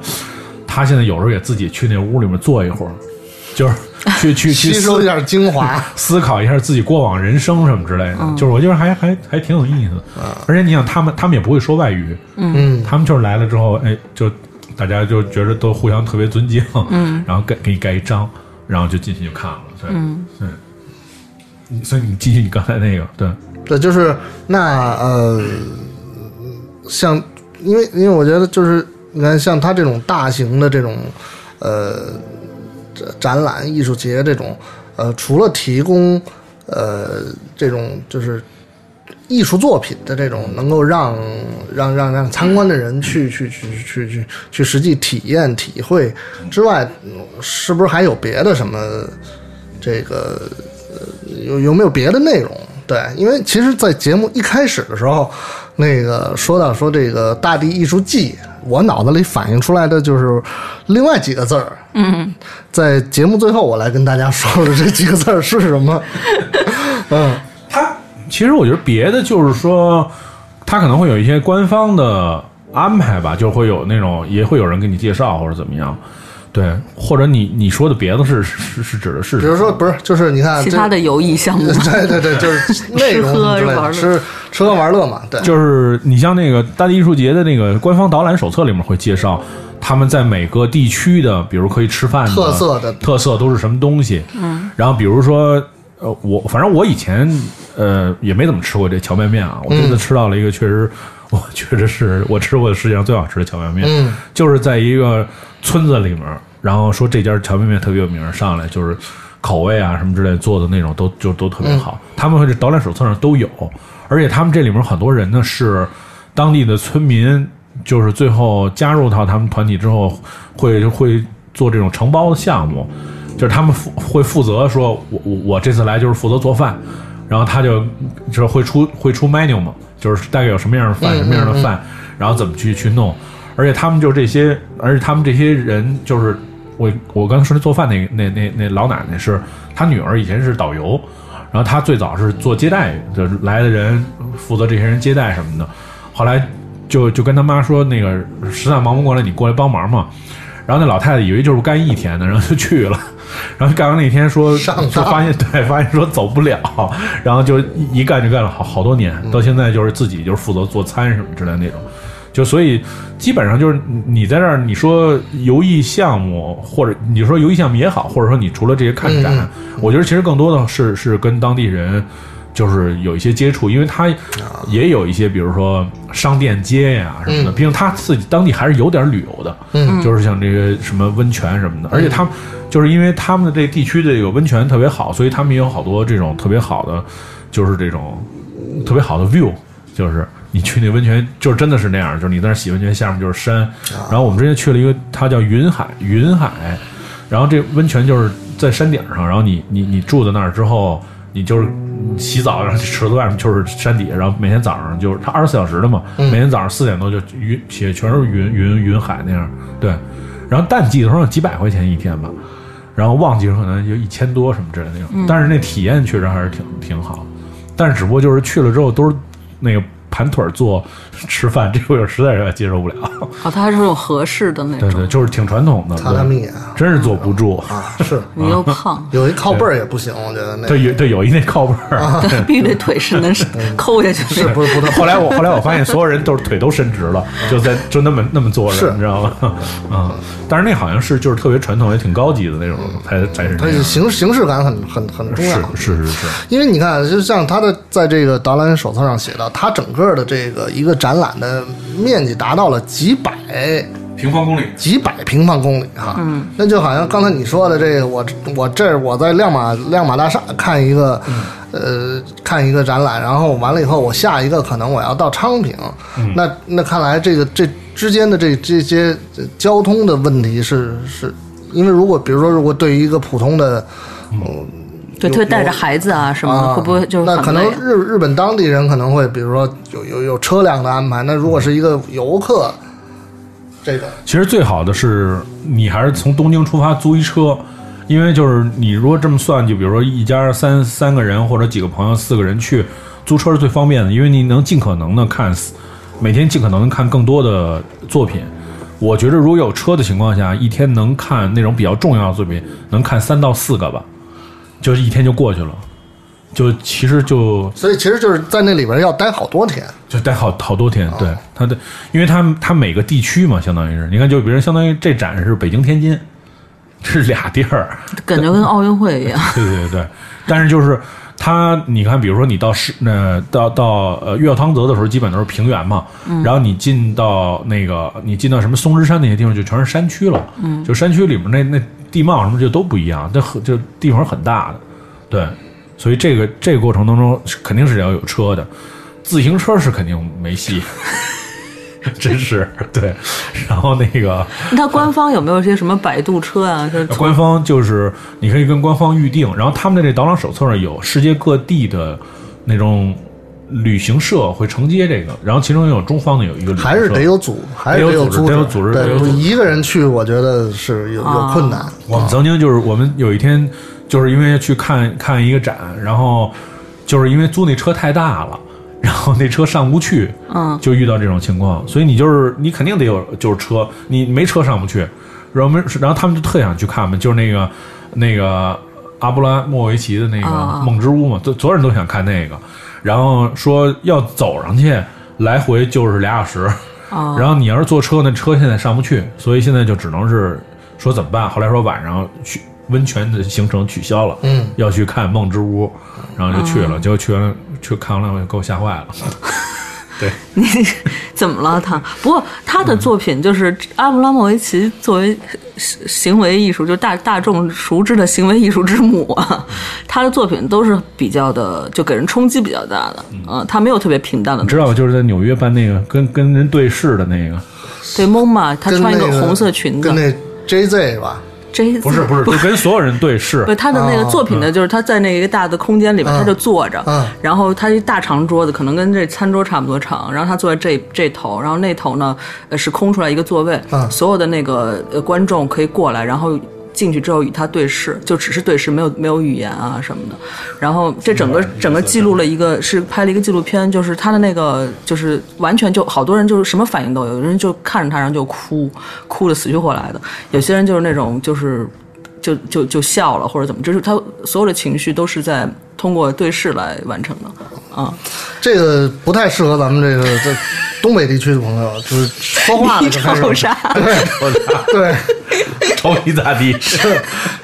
Speaker 1: 他现在有时候也自己去那屋里面坐一会儿，就是去去去
Speaker 3: 吸收一下精华。
Speaker 1: 思考一下自己过往人生什么之类的。就是我觉得还还还挺有意思的。而且你想，他们他们也不会说外语，
Speaker 3: 嗯，
Speaker 1: 他们就是来了之后，哎，就大家就觉得都互相特别尊敬，嗯，然后盖给你盖一章，然后就进去就看了，对，嗯，对。所以你继续你刚才那个，对，
Speaker 3: 对，就是那呃，像因为因为我觉得就是你看像他这种大型的这种呃这展览艺术节这种呃，除了提供呃这种就是艺术作品的这种能够让让让让参观的人去去去去去去实际体验体会之外，是不是还有别的什么这个有有没有别的内容？对，因为其实，在节目一开始的时候，那个说到说这个大地艺术季，我脑子里反映出来的就是另外几个字儿。嗯，在节目最后，我来跟大家说说这几个字儿是什么。嗯，
Speaker 1: 他其实我觉得别的就是说，他可能会有一些官方的安排吧，就会有那种也会有人给你介绍或者怎么样，对，或者你你说的别的是是是指的是
Speaker 3: 比如说，不是，就是你看
Speaker 2: 其他的游艺项目，
Speaker 3: 对对对，就是内容
Speaker 2: 吃喝
Speaker 3: 之类的，
Speaker 2: 玩乐
Speaker 3: 吃吃喝玩乐嘛，对，
Speaker 1: 就是你像那个大地艺术节的那个官方导览手册里面会介绍，他们在每个地区的，比如可以吃饭的
Speaker 3: 特色的
Speaker 1: 特色都是什么东西。嗯，然后比如说，呃，我反正我以前呃也没怎么吃过这荞麦面啊，我这次吃到了一个确实，我确实是我吃过的世界上最好吃的荞麦面，
Speaker 3: 嗯。
Speaker 1: 就是在一个村子里面，然后说这家荞麦面特别有名，上来就是口味啊什么之类做的那种都就都特别好，他们会这导览手册上都有，而且他们这里面很多人呢是当地的村民，就是最后加入到他们团体之后，会会做这种承包的项目，就是他们负会负责说，我我我这次来就是负责做饭，然后他就就是会出会出 menu 嘛，就是大概有什么样的饭，
Speaker 3: 嗯
Speaker 1: 什么样的饭，然后怎么去去弄，而且他们就这些，而且他们这些人就是我我刚才说那做饭那那那那老奶奶是她女儿以前是导游，然后她最早是做接待，就是来的人负责这些人接待什么的，后来就就跟他妈说那个实在忙不过来，你过来帮忙嘛。然后那老太太以为就是干一天的，然后就去了，然后干完那天说
Speaker 3: 上
Speaker 1: 就发现对，发现说走不了，然后就一一干就干了好好多年，到现在就是自己就是负责做餐什么之类的那种。就所以基本上就是你你在这儿，你说游艺项目，或者你说游艺项目也好，或者说你除了这些看展，我觉得其实更多的是是跟当地人就是有一些接触，因为他也有一些比如说商店街呀什么的，毕竟他自己当地还是有点旅游的，
Speaker 3: 嗯。
Speaker 1: 就是像这些什么温泉什么的，而且他们就是因为他们的这个地区的这个温泉特别好，所以他们也有好多这种特别好的，就是这种特别好的 view，就是你去那温泉，就是真的是那样，就是你在那洗温泉，下面就是山。然后我们之前去了一个，它叫云海，云海，然后这温泉就是在山顶上，然后你你你住在那儿之后，你就是洗澡，然后池子外面就是山底下，然后每天早上就是它二十四小时的嘛，每天早上四点多就云写全是云云云海那样，对。然后淡季的时候几百块钱一天吧，然后旺季的时候可能就一千多什么之类的那种，但是那体验确实还是挺挺好。但是只不过就是去了之后都是那个盘腿坐吃饭，这个我实在是有点接受不了。
Speaker 2: 哦，它还是那种合适的那种，
Speaker 1: 对对，就是挺传统的，
Speaker 3: 榻榻米啊。
Speaker 1: 真是坐不住。
Speaker 3: 啊，是。
Speaker 2: 你又胖，
Speaker 3: 有一靠背儿也不行，我觉得那
Speaker 1: 对，有对有一那靠背儿。
Speaker 2: 对，必须得腿是能抠下去。
Speaker 3: 是。不是不能
Speaker 1: 后来我后来我发现所有人都是腿都伸直了，就在就那么那么坐着，
Speaker 3: 是。
Speaker 1: 你知道吗？嗯，但是那好像是就是特别传统也挺高级的那种，才才是
Speaker 3: 它
Speaker 1: 那样。
Speaker 3: 形形式感很很很重要。
Speaker 1: 是是是。是，
Speaker 3: 因为你看，就像他的在这个导览手册上写的，他整个个的这个一个展览的面积达到了几百
Speaker 1: 平方公里，
Speaker 3: 几百平方公里哈，嗯，那就好像刚才你说的这个，我我这儿我在亮马亮马大厦看一个，呃，看一个展览，然后完了以后，我下一个可能我要到昌平，那那看来这个这之间的这这些交通的问题是是，因为如果比如说如果对于一个普通的，嗯。
Speaker 2: 对，特别带着孩子啊什么的，会不会就是
Speaker 3: 那可能日日本当地人可能会，比如说有有有车辆的安排。那如果是一个游客，这个
Speaker 1: 其实最好的是你还是从东京出发租一车，因为就是你如果这么算，就比如说一家三三个人或者几个朋友四个人去租车是最方便的，因为你能尽可能的看每天尽可能看更多的作品。我觉得如果有车的情况下，一天能看那种比较重要的作品，能看三到四个吧。就是一天就过去了，就其实就，
Speaker 3: 所以其实就是在那里边要待好多天，
Speaker 1: 就待好好多天。对，他的，因为他他每个地区嘛，相当于是，你看，就比如相当于这展是北京、天津，是俩地儿，
Speaker 2: 感觉跟奥运会一样。
Speaker 1: 对对对，但是就是他，你看，比如说你到是那到到呃月汤泽的时候，基本都是平原嘛，然后你进到那个你进到什么松之山那些地方，就全是山区了。嗯，就山区里面那那。地貌什么就都不一样，这很就地方很大的，对，所以这个这个过程当中肯定是要有车的，自行车是肯定没戏，真是对。然后那个，
Speaker 2: 那官方有没有些什么摆渡车啊？
Speaker 1: 官方就是你可以跟官方预定，然后他们的这导览手册上有世界各地的那种。旅行社会承接这个，然后其中有中方的有一个，
Speaker 3: 还是得有组，还是
Speaker 1: 得
Speaker 3: 有组
Speaker 1: 织，得有组织。
Speaker 3: 对，一个人去，我觉得是有有困难。
Speaker 1: 我们曾经就是我们有一天就是因为去看看一个展，然后就是因为租那车太大了，然后那车上不去，
Speaker 2: 嗯，
Speaker 1: 就遇到这种情况。所以你就是你肯定得有就是车，你没车上不去。然后没，然后他们就特想去看嘛，就是那个那个阿布拉莫维奇的那个梦之屋嘛，都所有人都想看那个。然后说要走上去，来回就是俩小时。然后你要是坐车，那车现在上不去，所以现在就只能是说怎么办？后来说晚上去温泉的行程取消了，
Speaker 3: 嗯，
Speaker 1: 要去看梦之屋，然后就去了，结果去完去看完了，给我吓坏了。对，
Speaker 2: 你 怎么了他？不过他的作品就是阿布拉莫维奇作为行为艺术，就大大众熟知的行为艺术之母啊，他的作品都是比较的，就给人冲击比较大的。嗯，他没有特别平淡的。
Speaker 1: 你知道，就是在纽约办那个跟跟人对视的那个，
Speaker 2: 对蒙嘛，他穿一个红色裙子，
Speaker 3: 跟那 JZ 吧。
Speaker 1: 不是不是，就跟所有人对视。
Speaker 2: 不，他的那个作品呢，就是他在那一个大的空间里边，他就坐着，然后他一大长桌子，可能跟这餐桌差不多长，然后他坐在这这头，然后那头呢，呃，是空出来一个座位，所有的那个观众可以过来，然后。进去之后与他对视，就只是对视，没有没有语言啊什么的。然后这整个整个记录了一个，是拍了一个纪录片，就是他的那个，就是完全就好多人就是什么反应都有，有人就看着他然后就哭，哭的死去活来的；有些人就是那种就是就就就笑了或者怎么，就是他所有的情绪都是在通过对视来完成的啊。
Speaker 3: 这个不太适合咱们这个这东北地区的朋友，就是说话的 开始
Speaker 2: 啥？
Speaker 3: 对对。
Speaker 1: 瞅你咋地？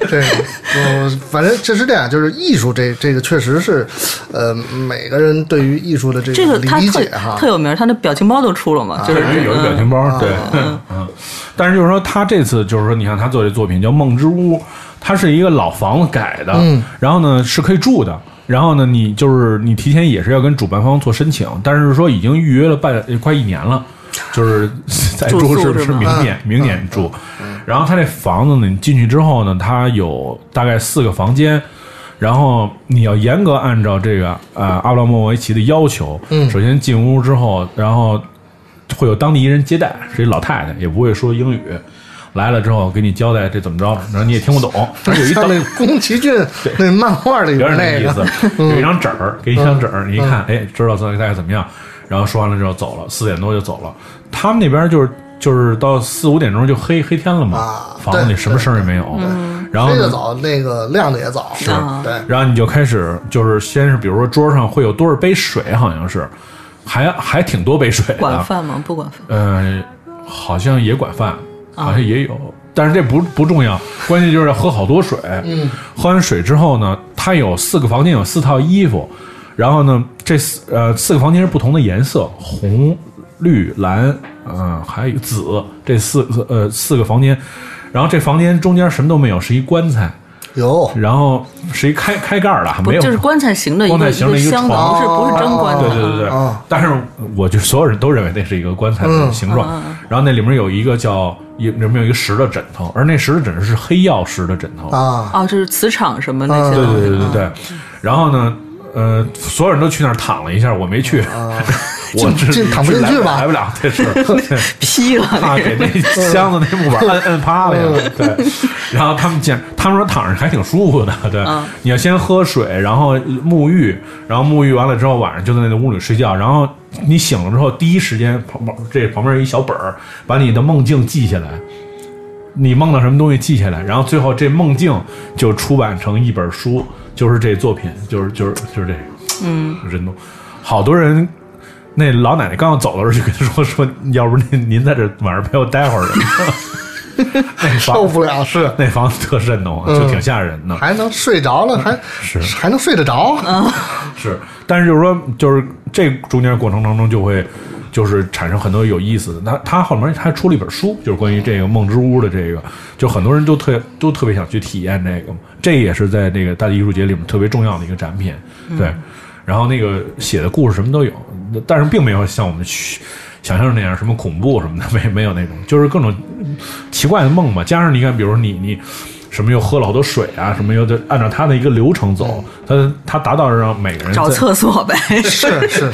Speaker 3: 对，嗯，反正这是这样，就是艺术这这个确实是，呃，每个人对于艺术的这
Speaker 2: 个
Speaker 3: 理解哈，
Speaker 2: 特有名，他那表情包都出了嘛，就是
Speaker 1: 有一表情包，对，嗯，但是就是说他这次就是说，你看他做这作品叫《梦之屋》，它是一个老房子改的，
Speaker 3: 嗯，
Speaker 1: 然后呢是可以住的，然后呢你就是你提前也是要跟主办方做申请，但是说已经预约了半快一年了。就是在住是不是明年明年住，然后他这房子呢，你进去之后呢，它有大概四个房间，然后你要严格按照这个呃阿布拉莫维奇的要求，
Speaker 3: 嗯，
Speaker 1: 首先进屋之后，然后会有当地一人接待，是一老太太，也不会说英语，来了之后给你交代这怎么着，然后你也听不懂，有一
Speaker 3: 像那宫崎骏 那漫画里边
Speaker 1: 那意思，有一张纸儿，给一张纸儿，你一看，哎，知道大概怎么样。然后说完了之后走了，四点多就走了。他们那边就是就是到四五点钟就黑黑天了嘛，房子里什么声也没有。然后
Speaker 3: 黑的早，那个亮的也早。
Speaker 1: 是，
Speaker 3: 对。
Speaker 1: 然后你就开始就是先是比如说桌上会有多少杯水，好像是，还还挺多杯水。
Speaker 2: 管饭吗？不管饭。
Speaker 1: 呃，好像也管饭，好像也有，但是这不不重要，关键就是要喝好多水。
Speaker 3: 嗯。
Speaker 1: 喝完水之后呢，他有四个房间，有四套衣服。然后呢，这四呃四个房间是不同的颜色，红、绿、蓝，嗯、还有紫，这四个呃四个房间。然后这房间中间什么都没有，是一棺材，
Speaker 3: 有
Speaker 1: 然后是一开开盖儿的，没有
Speaker 2: 不就是棺材型的一
Speaker 1: 棺
Speaker 2: 个
Speaker 1: 材型的一个
Speaker 2: 箱子，
Speaker 1: 床
Speaker 2: 不是不是真棺材。
Speaker 1: 对对对对，
Speaker 3: 啊
Speaker 1: 但是我就所有人都认为那是一个棺材的形状，然后那里面有一个叫一里面有一个石的枕头，而那石的枕头是黑曜石的枕头，
Speaker 3: 啊，
Speaker 2: 哦，就是磁场什么那些
Speaker 1: 对
Speaker 2: 东西。
Speaker 1: 对对对对，然后呢，呃，所有人都去那儿躺了一下，我没去，我
Speaker 3: 进
Speaker 1: 这
Speaker 3: 进躺不进去吧
Speaker 1: 来不了，这是。
Speaker 2: 劈了
Speaker 1: 怕给那箱子那木板摁摁趴了呀。对，然后他们讲他们说躺着还挺舒服的，对，你要先喝水，然后沐浴，然后沐浴完了之后晚上就在那屋里睡觉，然后你醒了之后第一时间旁旁这旁边有一小本儿，把你的梦境记下来。你梦到什么东西记下来，然后最后这梦境就出版成一本书，就是这作品，就是就是就是这个，嗯，人都好多人。那老奶奶刚要走的时候就跟他说说，要不您您在这晚上陪我待会儿吧。那房
Speaker 3: 受不了是
Speaker 1: 那房子特瘆得慌，就挺吓人的。
Speaker 3: 还能睡着了，还
Speaker 1: 是
Speaker 3: 还能睡得着啊，
Speaker 1: 是，但是就是说，就是这中间过程当中就会，就是产生很多有意思的。那他后面还出了一本书，就是关于这个梦之屋的这个，就很多人都特都特别想去体验这个，这也是在那个大地艺术节里面特别重要的一个展品。对，然后那个写的故事什么都有，但是并没有像我们想象的那样什么恐怖什么的，没没有那种，就是各种奇怪的梦嘛。加上你看，比如说你你。什么又喝了好多水啊？什么又得按照他的一个流程走，他他达到让每个人
Speaker 2: 找厕所呗。
Speaker 3: 是是，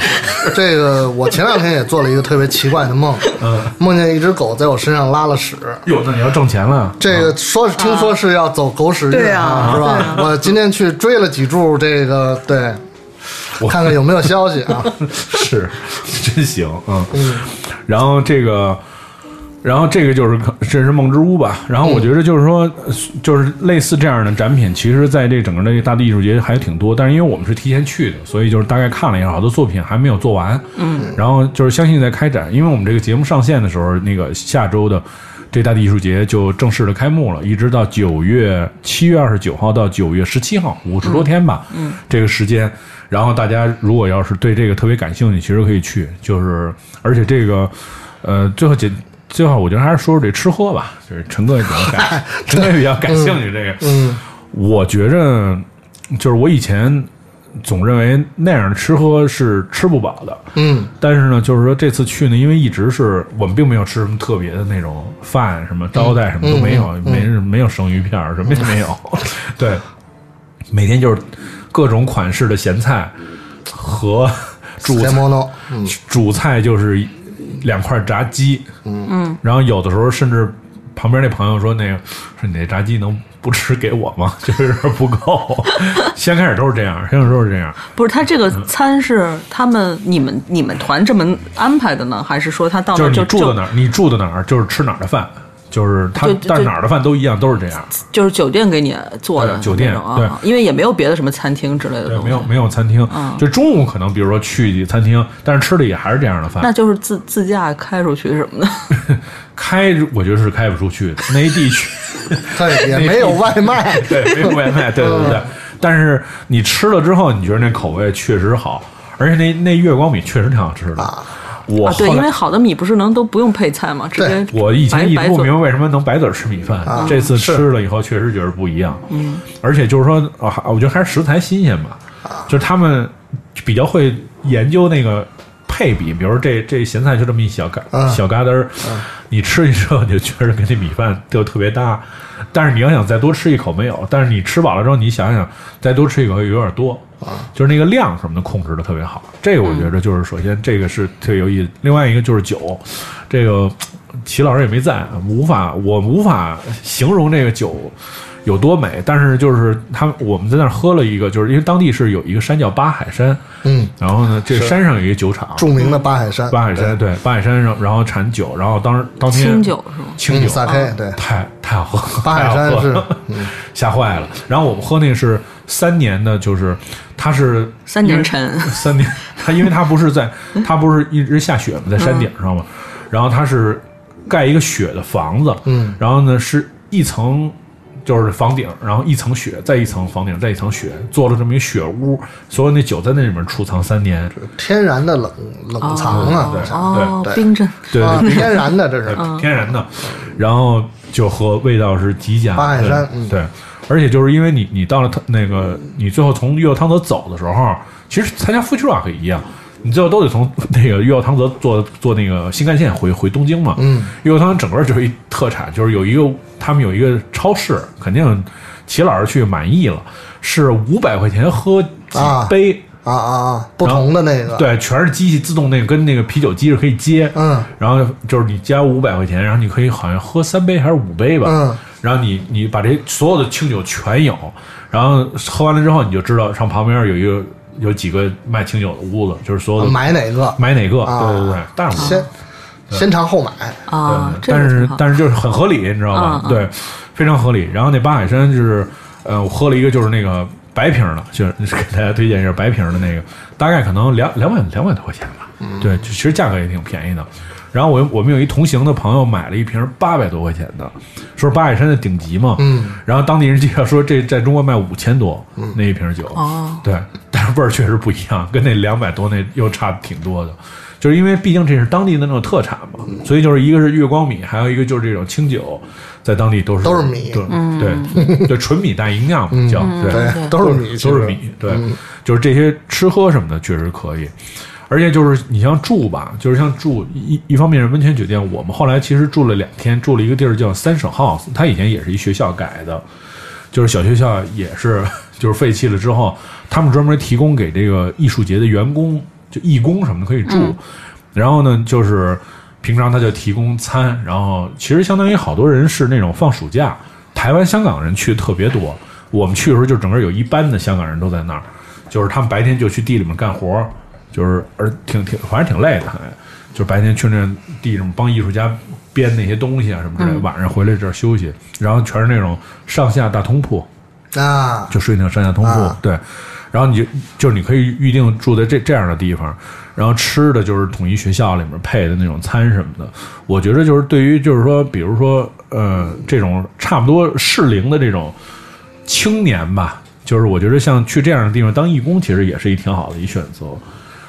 Speaker 3: 这个我前两天也做了一个特别奇怪的梦，
Speaker 1: 嗯
Speaker 3: 梦见一只狗在我身上拉了屎。
Speaker 1: 哟，那你要挣钱了。
Speaker 3: 这个说听说是要走狗屎运
Speaker 2: 对啊
Speaker 3: 是吧？我今天去追了几注这个，对，看看有没有消息啊？
Speaker 1: 是，真行，嗯，然后这个，然后这个就是这是梦之屋吧。然后我觉得就是说，呃就是类似这样的展品，其实在这整个这大地艺术节还挺多。但是因为我们是提前去的，所以就是大概看了一下，好多作品还没有做完。嗯，然后就是相信在开展，因为我们这个节目上线的时候，那个下周的。这大地艺术节就正式的开幕了，一直到九月七月二十九号到九月十七号，五十多天吧。嗯，这个时间，然后大家如果要是对这个特别感兴趣，其实可以去。就是而且这个，呃，最后结最后我觉得还是说说这吃喝吧，就是陈哥也比较感，陈哥也比较感兴趣这个。嗯，我觉着就是我以前总认为那样的吃喝是吃不饱的。
Speaker 3: 嗯，
Speaker 1: 但是呢，就是说这次去呢，因为一直是我们并没有吃什么特别的那种饭，什么招待什么都没有，没没有生鱼片儿，什么也没有。对，每天就是各种款式的咸菜和主菜，主菜就是两块炸鸡。嗯然后有的时候甚至旁边那朋友说：“那个说你那炸鸡能不吃给我吗？就是有点不够。”先开始都是这样，先开始都是这样。
Speaker 2: 不是他这个餐是他们你们你们团这么安排的呢，还是说他到
Speaker 1: 就是
Speaker 2: 那就就
Speaker 1: 你住的哪儿，你住的哪儿就是吃哪儿的饭，就是他但是哪儿的饭都一样，都是这样。
Speaker 2: 就是酒店给你做的
Speaker 1: 酒店
Speaker 2: 啊
Speaker 1: 对
Speaker 2: 因为也没有别的什么餐厅之类的
Speaker 1: 对，没有没有餐厅，
Speaker 2: 嗯
Speaker 1: 就中午可能比如说去餐厅，但是吃的也还是这样的饭。
Speaker 2: 那就是自自驾开出去什么的。
Speaker 1: 开我觉得是开不出去的，那一地区
Speaker 3: 对，也没有外卖，
Speaker 1: 对没有外卖，对对对对。但是你吃了之后，你觉得那口味确实好，而且那那月光米确实挺好吃的。我
Speaker 2: 啊，对，因为好的米不是能都不用配菜吗？直接
Speaker 1: 我以前一直不明白为什么能白嘴吃米饭，这次吃了以后确实觉得不一样。嗯，而且就是说啊，我觉得还是食材新鲜吧，就是他们比较会研究那个配比，比如说这这咸菜就这么一小嘎、
Speaker 3: 嗯
Speaker 1: 小嘎噔儿，你吃一之后你就觉得跟这米饭就特别搭，但是你要想再多吃一口没有，但是你吃饱了之后你想想再多吃一口有点多啊。就是那个量什么的控制的特别好，这个我觉得就是首先这个是特别有意思。另外一个就是酒，这个齐老师也没在，无法我无法形容这个酒有多美，但是就是他我们在那儿喝了一个，就是因为当地是有一个山叫八海山，
Speaker 3: 嗯，
Speaker 1: 然后呢这个山上有一个酒厂，
Speaker 3: 著名的八海山，
Speaker 1: 八海山对。八海山上，然后产酒，然后当时当天
Speaker 2: 清酒是吗？
Speaker 1: 清酒。
Speaker 3: 嗯，萨 K，对，
Speaker 1: 太 太好喝了，
Speaker 3: 八海
Speaker 1: 太好
Speaker 3: 山是
Speaker 1: 喝，吓坏了。然后我们喝那个是三年的，就是它是
Speaker 2: 三年陈
Speaker 1: 三年，它因为它不是在，它不是一直下雪嘛，在山顶上嘛，然后它是盖一个雪的房子，
Speaker 3: 嗯，
Speaker 1: 然后呢是一层。就是房顶，然后一层雪，再一层房顶，再一层雪，做了这么一雪屋，所有那酒在那里面储藏三年。
Speaker 3: 天然的冷冷藏啊，
Speaker 1: 对
Speaker 2: 哦，
Speaker 3: 对
Speaker 2: 冰镇，
Speaker 1: 对
Speaker 3: 啊，
Speaker 1: 对
Speaker 3: 天然的这是
Speaker 1: 对，天然的，然后就喝味道是极佳。
Speaker 3: 八海山
Speaker 1: 对
Speaker 3: 嗯
Speaker 1: 对，而且就是因为你你到了他那个你最后从越后汤泽走的时候，其实参加 Fuji Rock 也一样。你最后都得从那个越后汤泽坐坐那个新干线回回东京嘛。
Speaker 3: 嗯，
Speaker 1: 越后汤泽整个就是一特产，就是有一个他们有一个超市，肯定齐老师去满意了，是五百块钱喝几
Speaker 3: 啊
Speaker 1: 杯，
Speaker 3: 啊啊啊，不同的那个，，
Speaker 1: 对，全是机器自动那个跟那个啤酒机是可以接，
Speaker 3: 嗯。
Speaker 1: 然后就是你加五百块钱，然后你可以好像喝三杯还是五杯吧，
Speaker 3: 嗯，
Speaker 1: 然后你你把这所有的清酒全有，然后喝完了之后你就知道上旁边有一个有几个卖清酒的屋子，就是所有的
Speaker 3: 买哪个？
Speaker 1: 买哪个，
Speaker 3: 啊。
Speaker 1: 对对对，但是我
Speaker 3: 先先尝后买，
Speaker 2: 啊，
Speaker 1: 但是但是就是很合理，你知道吧？对，非常合理。然后那八海山就是，呃，我喝了一个就是那个白瓶的，就是 给大家推荐一下白瓶的那个，大概可能两两百两百多块钱吧。
Speaker 3: 嗯
Speaker 1: 对，其实价格也挺便宜的。然后我我们有一同行的朋友买了一瓶八百多块钱的，说是八海山的顶级嘛。
Speaker 3: 嗯。
Speaker 1: 然后当地人介绍说这在中国卖五千多那一瓶酒。
Speaker 2: 哦，
Speaker 1: 对，但是味儿确实不一样，跟那两百多那又差挺多的。就是因为毕竟这是当地的那种特产嘛，所以就是一个是月光米，还有一个就是这种清酒，在当地都是
Speaker 3: 都是米。
Speaker 1: 对对就，纯米带营养嘛叫对
Speaker 3: 对，都是米，
Speaker 1: 都是米，对，就是这些吃喝什么的确实可以，而且就是你像住吧，就是像住一一方面是温泉酒店，我们后来其实住了两天，住了一个地儿叫三省 House，它以前也是一学校改的，就是小学校也是 就是废弃了之后，他们专门提供给这个艺术节的员工，就义工什么的可以住，然后呢就是。平常他就提供餐，然后其实相当于好多人是那种放暑假，台湾、香港人去的特别多。我们去的时候就整个有一班的香港人都在那儿，就是他们白天就去地里面干活，就是而挺挺反正挺累的，还就是白天去那地上帮艺术家编那些东西啊什么之类的，晚上回来这儿休息，然后全是那种上下大通铺，
Speaker 3: 啊，
Speaker 1: 就睡那种上下通铺，
Speaker 3: 啊
Speaker 1: 对。然后你就就是你可以预定住在这这样的地方，然后吃的就是统一学校里面配的那种餐什么的。我觉得就是对于就是说，比如说呃这种差不多适龄的这种青年吧，就是我觉得像去这样的地方当义工，其实也是一挺好的一选择。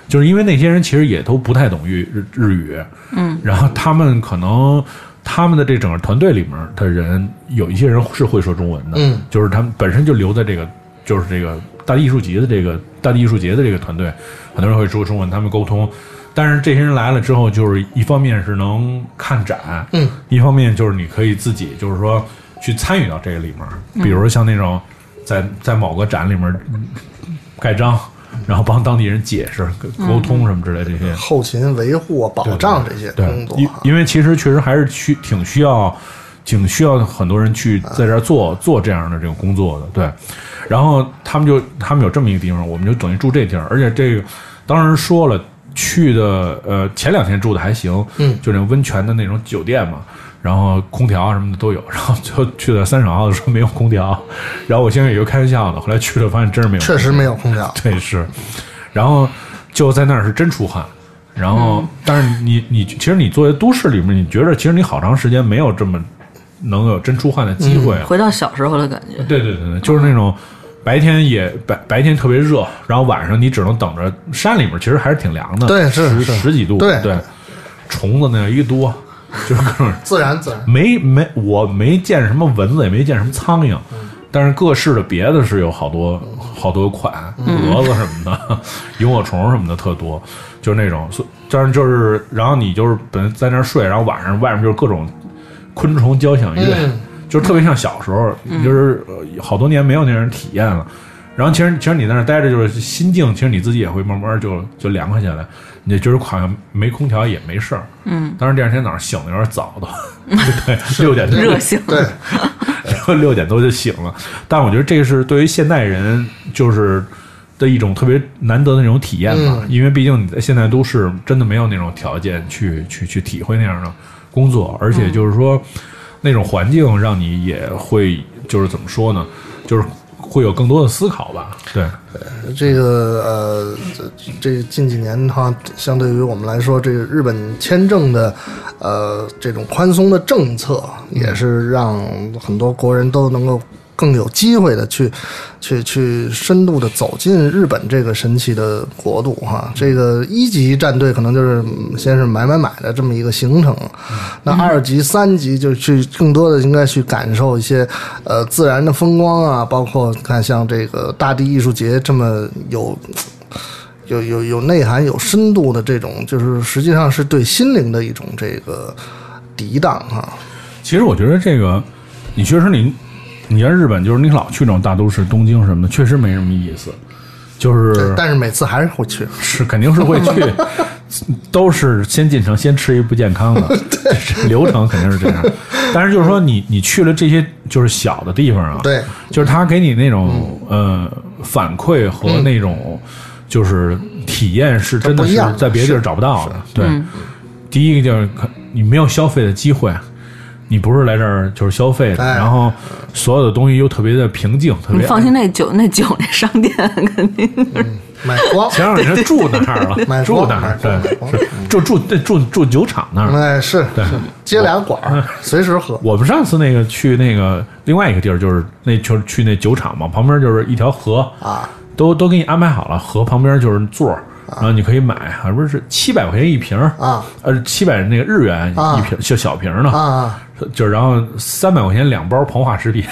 Speaker 1: 就是因为那些人其实也都不太懂日日日语，嗯，然后他们可能他们的这整个团队里面的人，有一些人是会说中文的，
Speaker 3: 嗯，
Speaker 1: 就是他们本身就留在这个，就是这个大地艺术节的这个大地艺术节的这个团队，很多人会说中文，他们沟通。但是这些人来了之后，就是一方面是能看展，
Speaker 3: 嗯，
Speaker 1: 一方面就是你可以自己就是说去参与到这个里面，比如说像那种在在某个展里面嗯盖章，然后帮当地人解释、沟通什么之类这些。
Speaker 3: 后勤维护、保障这些
Speaker 1: 对
Speaker 3: 工，作
Speaker 1: 因
Speaker 3: 啊，
Speaker 1: 因为其实确实还是需挺需要，挺需要很多人去在这儿做做这样的这种工作的，对。然后他们就他们有这么一个地方，我们就等于住这地儿，而且这个当时说了，去的呃前两天住的还行，
Speaker 3: 嗯
Speaker 1: 就那种温泉的那种酒店嘛。然后空调啊什么的都有，然后最后去了三省号的时候没有空调，然后我现在也就开玩笑的，后来去了发现真是没有空调，
Speaker 3: 确实没有空调。
Speaker 1: 对，是，然后就在那儿是真出汗，然后、但是你你其实你作为都市里面，你觉得其实你好长时间没有这么能有真出汗的机会了。
Speaker 2: 回到小时候的感觉。
Speaker 1: 对对对对，就是那种白天也白白天特别热，然后晚上你只能等着山里面其实还是挺凉的，十
Speaker 3: 对是是。
Speaker 1: 十几度，
Speaker 3: 对。
Speaker 1: 对，虫子呢一多，就是各种
Speaker 3: 自然自然，
Speaker 1: 没没我没见什么蚊子，也没见什么苍蝇，但是各式的别的是有好多好多款，蛾子什么的，萤火虫什么的特多，就是那种，所但是就是，然后你就是本来在那儿睡，然后晚上外面就是各种昆虫交响乐，
Speaker 3: 嗯
Speaker 1: 就是特别像小时候，你就是呃好多年没有那种体验了。然后其实其实你在那儿待着就是心境，其实你自己也会慢慢就就凉快下来，你就觉得好像没空调也没事儿。嗯，当然第二天早上醒的有点早都，对，六点多
Speaker 2: 热性，
Speaker 3: 对，
Speaker 1: 六点多就醒了。但我觉得这是对于现代人就是的一种特别难得的那种体验吧，因为毕竟你在现代都市真的没有那种条件去去去体会那样的工作，而且就是说、那种环境让你也会就是怎么说呢，就是会有更多的思考吧。对，
Speaker 3: 这个呃，这这近几年哈，相对于我们来说，这个日本签证的呃这种宽松的政策，也是让很多国人都能够更有机会的去去去深度的走进日本这个神奇的国度哈。这个一级战队可能就是先是买买买的这么一个行程，那二级、三级就去更多的应该去感受一些呃自然的风光啊，包括看像这个大地艺术节这么有。有有有内涵、有深度的这种，就是实际上是对心灵的一种这个涤荡哈。
Speaker 1: 其实我觉得这个，你确实你，你像日本，就是你老去那种大都市，东京什么的，确实没什么意思。就是
Speaker 3: 但是每次还是会去，
Speaker 1: 是肯定是会去，都是先进城先吃一不健康的，这流程肯定是这样。但是就是说你你去了这些就是小的地方啊，
Speaker 3: 对，
Speaker 1: 就是他给你那种、呃反馈和那种就是体验是真的是在别的地儿找不到的。对，第一个就是可你没有消费的机会。你不是来这儿就是消费的，
Speaker 3: 哎。
Speaker 1: 然后所有的东西又特别的平静，特别
Speaker 2: 你放心，那酒那酒那商店肯定。
Speaker 3: 买光。
Speaker 1: 前两天住那儿了，
Speaker 3: 买
Speaker 1: 住那儿，对
Speaker 3: 买，光
Speaker 1: 是住住对住住酒厂那儿。
Speaker 3: 哎，是是，接俩管儿，随时喝。
Speaker 1: 我们上次那个去那个另外一个地儿，就是那就是去那酒厂嘛，旁边就是一条河
Speaker 3: 啊，
Speaker 1: 都都给你安排好了，河旁边就是座儿，然后你可以买，还不是七百块钱一瓶儿
Speaker 3: 啊，
Speaker 1: 呃，七百那个日元
Speaker 3: 啊
Speaker 1: 一瓶，就小瓶儿呢，
Speaker 3: 啊
Speaker 1: 就是然后三百块钱两包膨化食品，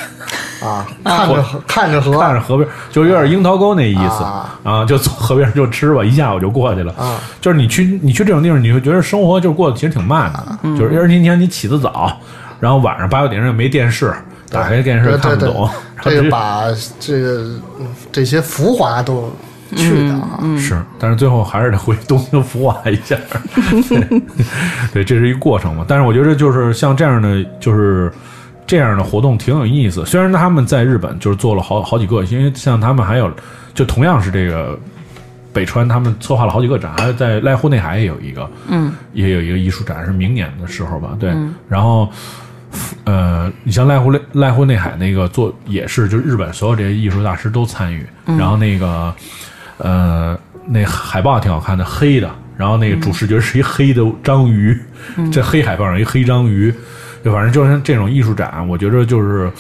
Speaker 3: 啊，看着看着喝
Speaker 1: 看着河边就有点樱桃沟那意思。
Speaker 3: 啊。
Speaker 1: 啊，就从河边就吃吧，一下午就过去了。
Speaker 3: 啊。
Speaker 1: 就是你去你去这种地方，你会觉得生活就过得其实挺慢的，
Speaker 3: 嗯
Speaker 1: 就是而且你想你起得早，然后晚上八九点钟又没电视，打开电视看不懂，
Speaker 3: 这个把这个嗯这些浮华都去的啊。
Speaker 1: 是，但是最后还是得回东京服化一下。对，对，这是一个过程嘛。但是我觉得就是像这样的，就是这样的活动挺有意思。虽然他们在日本就是做了好好几个，因为像他们还有就同样是这个北川，他们策划了好几个展，还有在濑户内海也有一个，嗯，也有一个艺术展，是明年的时候吧。对，然后。呃，你像濑户内濑户内海那个做也是，就日本所有这些艺术大师都参与，然后那个呃那海报挺好看的，黑的，然后那个主视觉是一黑的章鱼，这黑海报上一黑章鱼，就反正就是这种艺术展，我觉得就是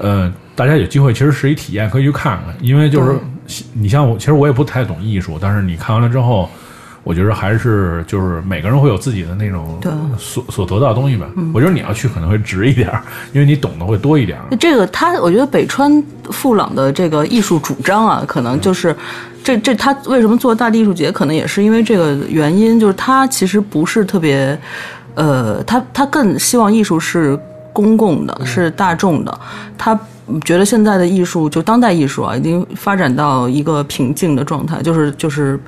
Speaker 1: 呃大家有机会其实是一体验，可以去看看，因为就是你像我，其实我也不太懂艺术，但是你看完了之后。我觉得还是就是每个人会有自己的那种
Speaker 2: 对
Speaker 1: 所所得到的东西吧。我觉得你要去可能会值一点儿，因为你懂得会多一点儿。
Speaker 2: 这个他，我觉得北川富朗的这个艺术主张啊，可能就是这这他为什么做大地艺术节，可能也是因为这个原因，就是他其实不是特别，呃，他他更希望艺术是公共的，是大众的，他。觉得现在的艺术，就当代艺术啊，已经发展到一个瓶颈的状态，就是就是，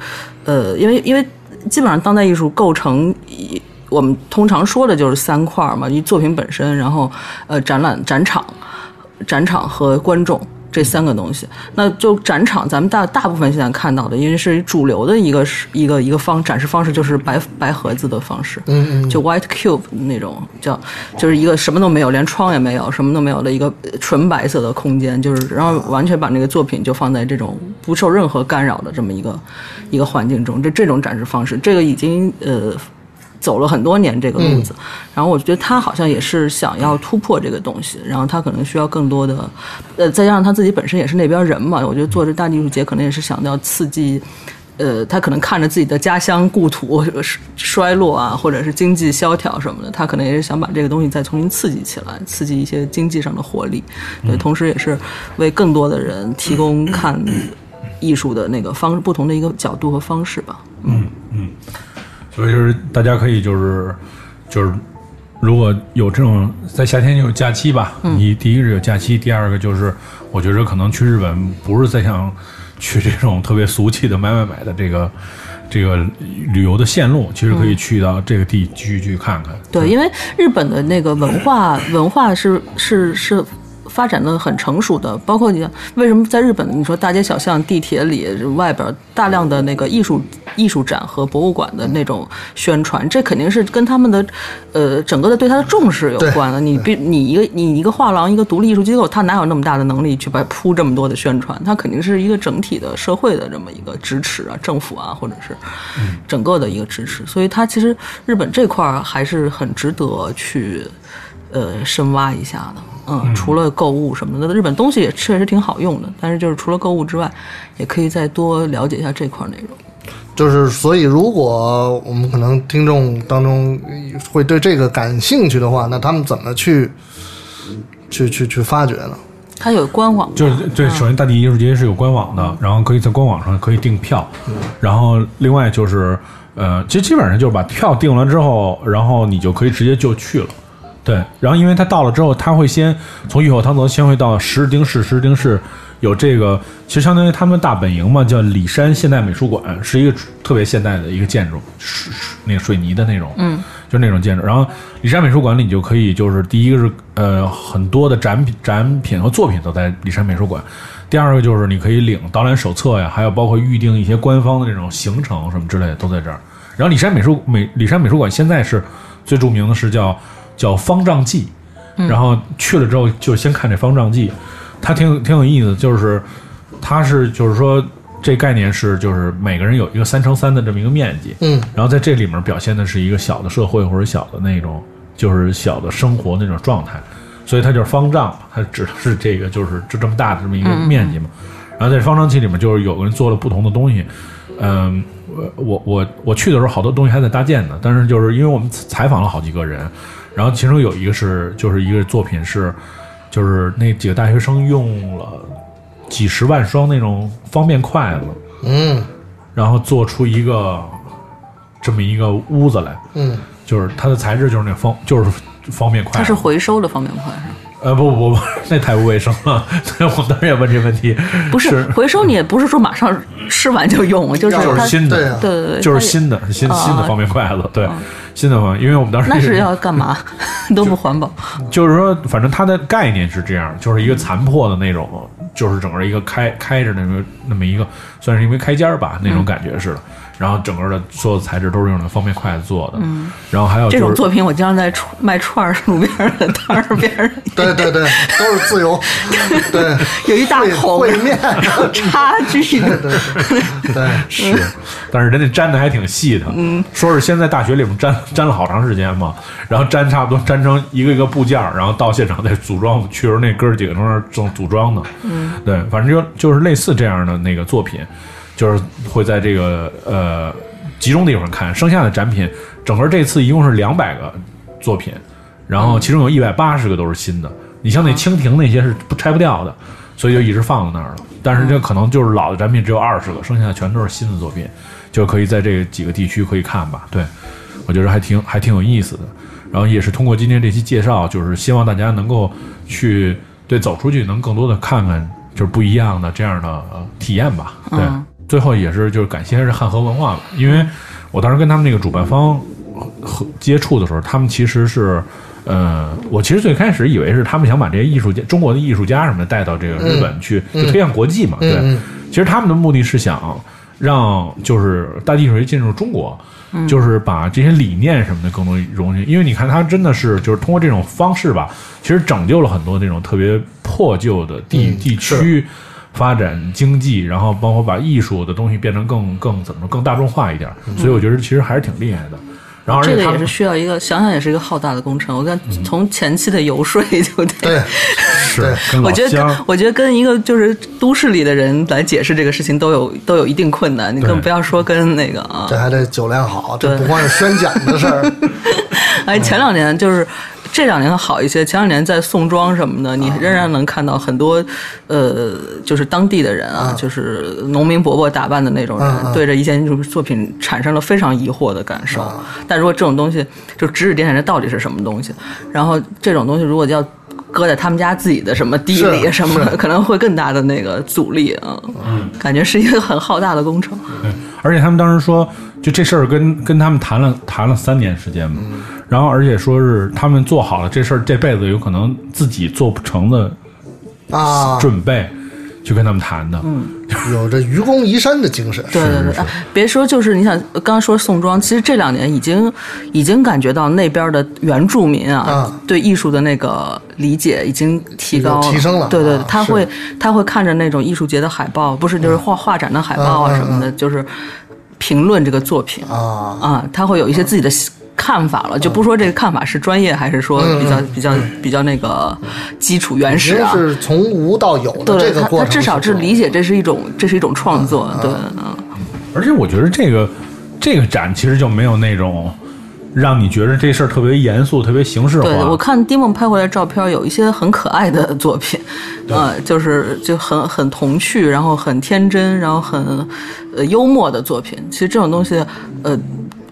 Speaker 2: 呃，因为因为基本上当代艺术构成一我们通常说的就是三块嘛，一作品本身，然后呃展览展场、展场和观众这三个东西。那就展场，咱们大大部分现在看到的，因为是主流的一个是一个一个方展示方式，就是白白盒子的方式，
Speaker 3: 嗯嗯，
Speaker 2: 就 white cube 那种叫，就是一个什么都没有，连窗也没有，什么都没有的一个纯白色的空间，就是然后完全把那个作品就放在这种不受任何干扰的这么一个一个环境中，这这种展示方式，这个已经呃。走了很多年这个路子，然后我觉得他好像也是想要突破这个东西，然后他可能需要更多的，呃，再加上他自己本身也是那边人嘛，我觉得做这大地艺术节可能也是想要刺激，呃，他可能看着自己的家乡故土衰落啊，或者是经济萧条什么的，他可能也是想把这个东西再重新刺激起来，刺激一些经济上的活力，对，同时也是为更多的人提供看 艺术的那个方不同的一个角度和方式吧。
Speaker 1: 所以就是大家可以就是就是，如果有这种在夏天有假期吧，你第一个是有假期，第二个就是我觉得可能去日本不是在想去这种特别俗气的买买买的这个这个旅游的线路，其实可以去到这个地区去看看。
Speaker 2: 对，因为日本的那个文化文化是是是发展的很成熟的，包括你为什么在日本，你说大街小巷、地铁里外边大量的那个艺术艺术展和博物馆的那种宣传，这肯定是跟他们的呃整个的对它的重视有关的。你必你一个你一个画廊一个独立艺术机构，它哪有那么大的能力去把铺这么多的宣传？它肯定是一个整体的社会的这么一个支持啊，政府啊，或者是整个的一个支持。所以它其实日本这块儿还是很值得去呃深挖一下的。嗯，除了购物什么的，日本东西也确实挺好用的。但是就是除了购物之外，也可以再多了解一下这块内容。
Speaker 3: 就是，所以如果我们可能听众当中会对这个感兴趣的话，那他们怎么去去去去发掘呢？
Speaker 2: 它有官网，
Speaker 1: 就是对，首先大地艺术节是有官网的，然后可以在官网上可以订票，然后另外就是呃，其实基本上就是把票订了之后，然后你就可以直接就去了。对，然后因为他到了之后，他会先从玉口汤泽先会到石丁市，石丁市有这个，其实相当于他们大本营嘛，叫里山现代美术馆，是一个特别现代的一个建筑，水那个水泥的那种，嗯，就那种建筑。然后里山美术馆里，你就可以就是第一个是呃很多的展品、展品和作品都在里山美术馆。第二个就是你可以领导览手册呀，还有包括预定一些官方的这种行程什么之类的都在这儿。然后里山美术美里山美术馆现在是最著名的是叫叫方丈记，然后去了之后就先看这方丈记，它挺有挺有意思，就是它是就是说这概念是就是每个人有一个三乘三的这么一个面积，
Speaker 3: 嗯，
Speaker 1: 然后在这里面表现的是一个小的社会或者小的那种就是小的生活那种状态，所以它就是方丈，它指的是这个就是就这么大的这么一个面积嘛。然后在方丈记里面就是有个人做了不同的东西，嗯，我我我我去的时候好多东西还在搭建呢，但是就是因为我们采访了好几个人，然后其中有一个是就是一个作品是就是那几个大学生用了几十万双那种方便筷子，
Speaker 3: 嗯。
Speaker 1: 然后做出一个这么一个屋子来，
Speaker 3: 嗯，
Speaker 1: 就是它的材质就是那方就是方便筷。子，
Speaker 2: 它是回收的方便筷是吧？
Speaker 1: 呃不不不，那太不卫生了。所以我当时也问这问题，
Speaker 2: 不是回收，你也不是说马上吃完就用，就是它
Speaker 1: 就是新的，
Speaker 3: 对啊
Speaker 2: 对对对，
Speaker 1: 就是新的新新的方便筷子，对，新的方便，因为我们当时
Speaker 2: 那是要干嘛？都不环保。
Speaker 1: 就是说，反正它的概念是这样，就是一个残破的那种，就是整个一个开开着那么那么一个，算是因为开间儿吧，那种感觉似的。然后整个的所有的材质都是用的方便筷子做的，嗯，然后还有就是
Speaker 2: 这种作品，我经常在串卖串儿路边的摊儿边儿，
Speaker 3: 对对对，都是自由，对，
Speaker 2: 有一大口
Speaker 3: 烩面，
Speaker 2: 差距。
Speaker 3: 对对对，
Speaker 1: 是，但是人家粘的还挺细的，嗯，说是先在大学里面粘粘了好长时间嘛，然后粘差不多粘成一个一个部件儿，然后到现场再组装，去时候那哥儿几个从那儿正组装呢，嗯，对，反正就就是类似这样的那个作品，就是会在这个呃集中地方看，剩下的展品，整个这次一共是两百个作品，然后其中有一百八十个都是新的，你像那蜻蜓那些是不拆不掉的，所以就一直放在那儿了。但是这可能就是老的展品只有二十个，剩下的全都是新的作品，就可以在这几个地区可以看吧。对，我觉得还挺还挺有意思的。然后也是通过今天这期介绍，就是希望大家能够去对走出去，能更多的看看就是不一样的这样的体验吧。对，最后也是就是感谢是汉和文化吧，因为我当时跟他们那个主办方和接触的时候，他们其实是。呃，我其实最开始以为是他们想把这些艺术家、中国的艺术家什么的带到这个日本去，就推向国际嘛。对，
Speaker 3: 嗯
Speaker 1: 其实他们的目的是想让就是大地艺术节进入中国，就是把这些理念什么的更多融进。因为你看，他真的是就是通过这种方式吧，其实拯救了很多那种特别破旧的地、
Speaker 3: 嗯
Speaker 1: 地区。发展经济，然后包括把艺术的东西变成更更怎么说更大众化一点，所以我觉得其实还是挺厉害的。然后
Speaker 2: 这个也是需要一个想想也是一个浩大的工程。我看从前期的游说就得，
Speaker 3: 对，
Speaker 1: 是
Speaker 2: 我觉得跟我觉得跟一个就是都市里的人来解释这个事情都有都有一定困难，你更不要说跟那个啊。
Speaker 3: 这，还得酒量好，这
Speaker 2: 对。
Speaker 3: 不光是宣讲的事儿，
Speaker 2: 哎，前两年就是这两年好一些，前两年在宋庄什么的，你仍然能看到很多，呃，就是当地的人啊，就是农民伯伯打扮的那种人，对着一件艺术作品产生了非常疑惑的感受。但如果这种东西就指指点点，这到底是什么东西？然后这种东西如果要搁在他们家自己的什么地里什么的，可能会更大的那个阻力啊。嗯，感觉是一个很浩大的工程。
Speaker 1: 对，而且他们当时说，就这事儿跟跟他们谈了谈了三年时间嘛，嗯。然后而且说是他们做好了这事儿这辈子有可能自己做不成的
Speaker 3: 啊，
Speaker 1: 准备，去跟他们谈的。嗯，
Speaker 3: 有着愚公移山的精神。
Speaker 2: 对对对，啊别说就是你想刚刚说宋庄，其实这两年已经已经感觉到那边的原住民啊，
Speaker 3: 啊。
Speaker 2: 对艺术的那个理解已经提高
Speaker 3: 有提升了
Speaker 2: 对对
Speaker 3: 啊，
Speaker 2: 他会他会看着那种艺术节的海报，不是就是画画展的海报啊什么的，就是评论这个作品。
Speaker 3: 啊，
Speaker 2: 啊，他会有一些自己的看法了，就不说这个看法是专业还是说
Speaker 3: 嗯
Speaker 2: 比较比较比较那个基础原始啊。
Speaker 3: 是从无到有的
Speaker 2: 他，
Speaker 3: 这个过程。
Speaker 2: 他至少是理解这是一种，这是一种创作，对，嗯，
Speaker 1: 而且我觉得这个这个展其实就没有那种让你觉得这事儿特别严肃、特别形式化。
Speaker 2: 对，我看丁梦拍回来的照片，有一些很可爱的作品，呃，就是就很很童趣，然后很天真，然后很呃幽默的作品。其实这种东西，呃，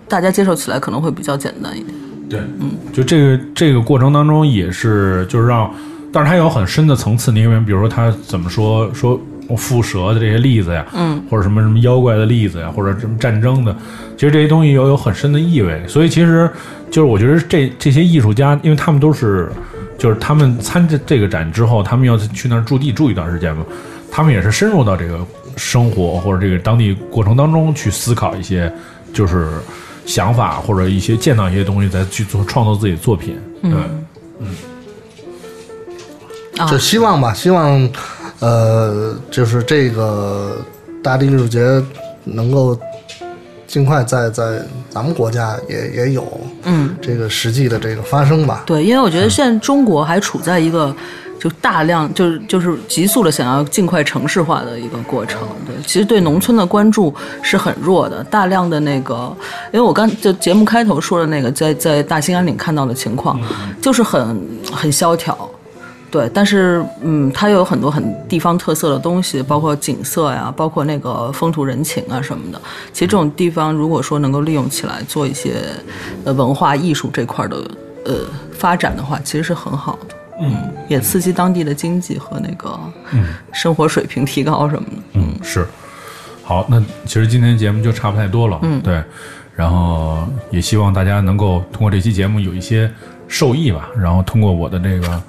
Speaker 2: 大家接受起来可能会比较简单一点。
Speaker 1: 对，嗯，就这个这个过程当中也是，就是让，但是它有很深的层次。你因为比如说他怎么说说蝮蛇的这些例子呀，嗯，或者什么什么妖怪的例子呀，或者什么战争的，其实这些东西有有很深的意味。所以其实就是我觉得这这些艺术家，因为他们都是，就是他们参这这个展之后，他们要去那儿驻地住一段时间嘛，他们也是深入到这个生活或者这个当地过程当中去思考一些，就是。想法或者一些见到一些东西，再去做创作自己的作品。嗯。
Speaker 2: 嗯。
Speaker 3: 就希望吧，希望，呃，就是这个大地艺术节能够尽快在在咱们国家也也有，
Speaker 2: 嗯，
Speaker 3: 这个实际的这个发生吧。
Speaker 2: 对，因为我觉得现在中国还处在一个就大量就是就是急速的想要尽快城市化的一个过程。对，其实对农村的关注是很弱的，大量的那个，因为我刚就节目开头说的那个，在在大兴安岭看到的情况，就是很很萧条。对，但是嗯，它又有很多很地方特色的东西，包括景色呀，包括那个风土人情啊什么的。其实这种地方，如果说能够利用起来做一些呃文化艺术这块的呃发展的话，其实是很好的。嗯，也刺激当地的经济和那个生活水平提高什么的。
Speaker 1: 嗯，是。好，那其实今天节目就差不太多了。嗯，对。然后也希望大家能够通过这期节目有一些受益吧，然后通过我的这个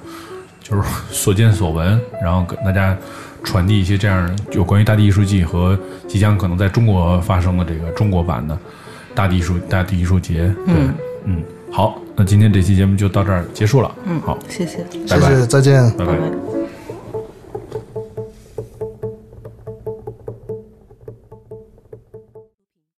Speaker 1: 就是所见所闻，然后跟大家传递一些这样有关于大地艺术季和即将可能在中国发生的这个中国版的大地艺术大地艺术节。对，嗯好，那今天这期节目就到这儿结束了。嗯，好，
Speaker 2: 谢谢，
Speaker 1: 拜拜
Speaker 3: 谢谢，再见。
Speaker 1: 拜拜。
Speaker 2: 拜拜。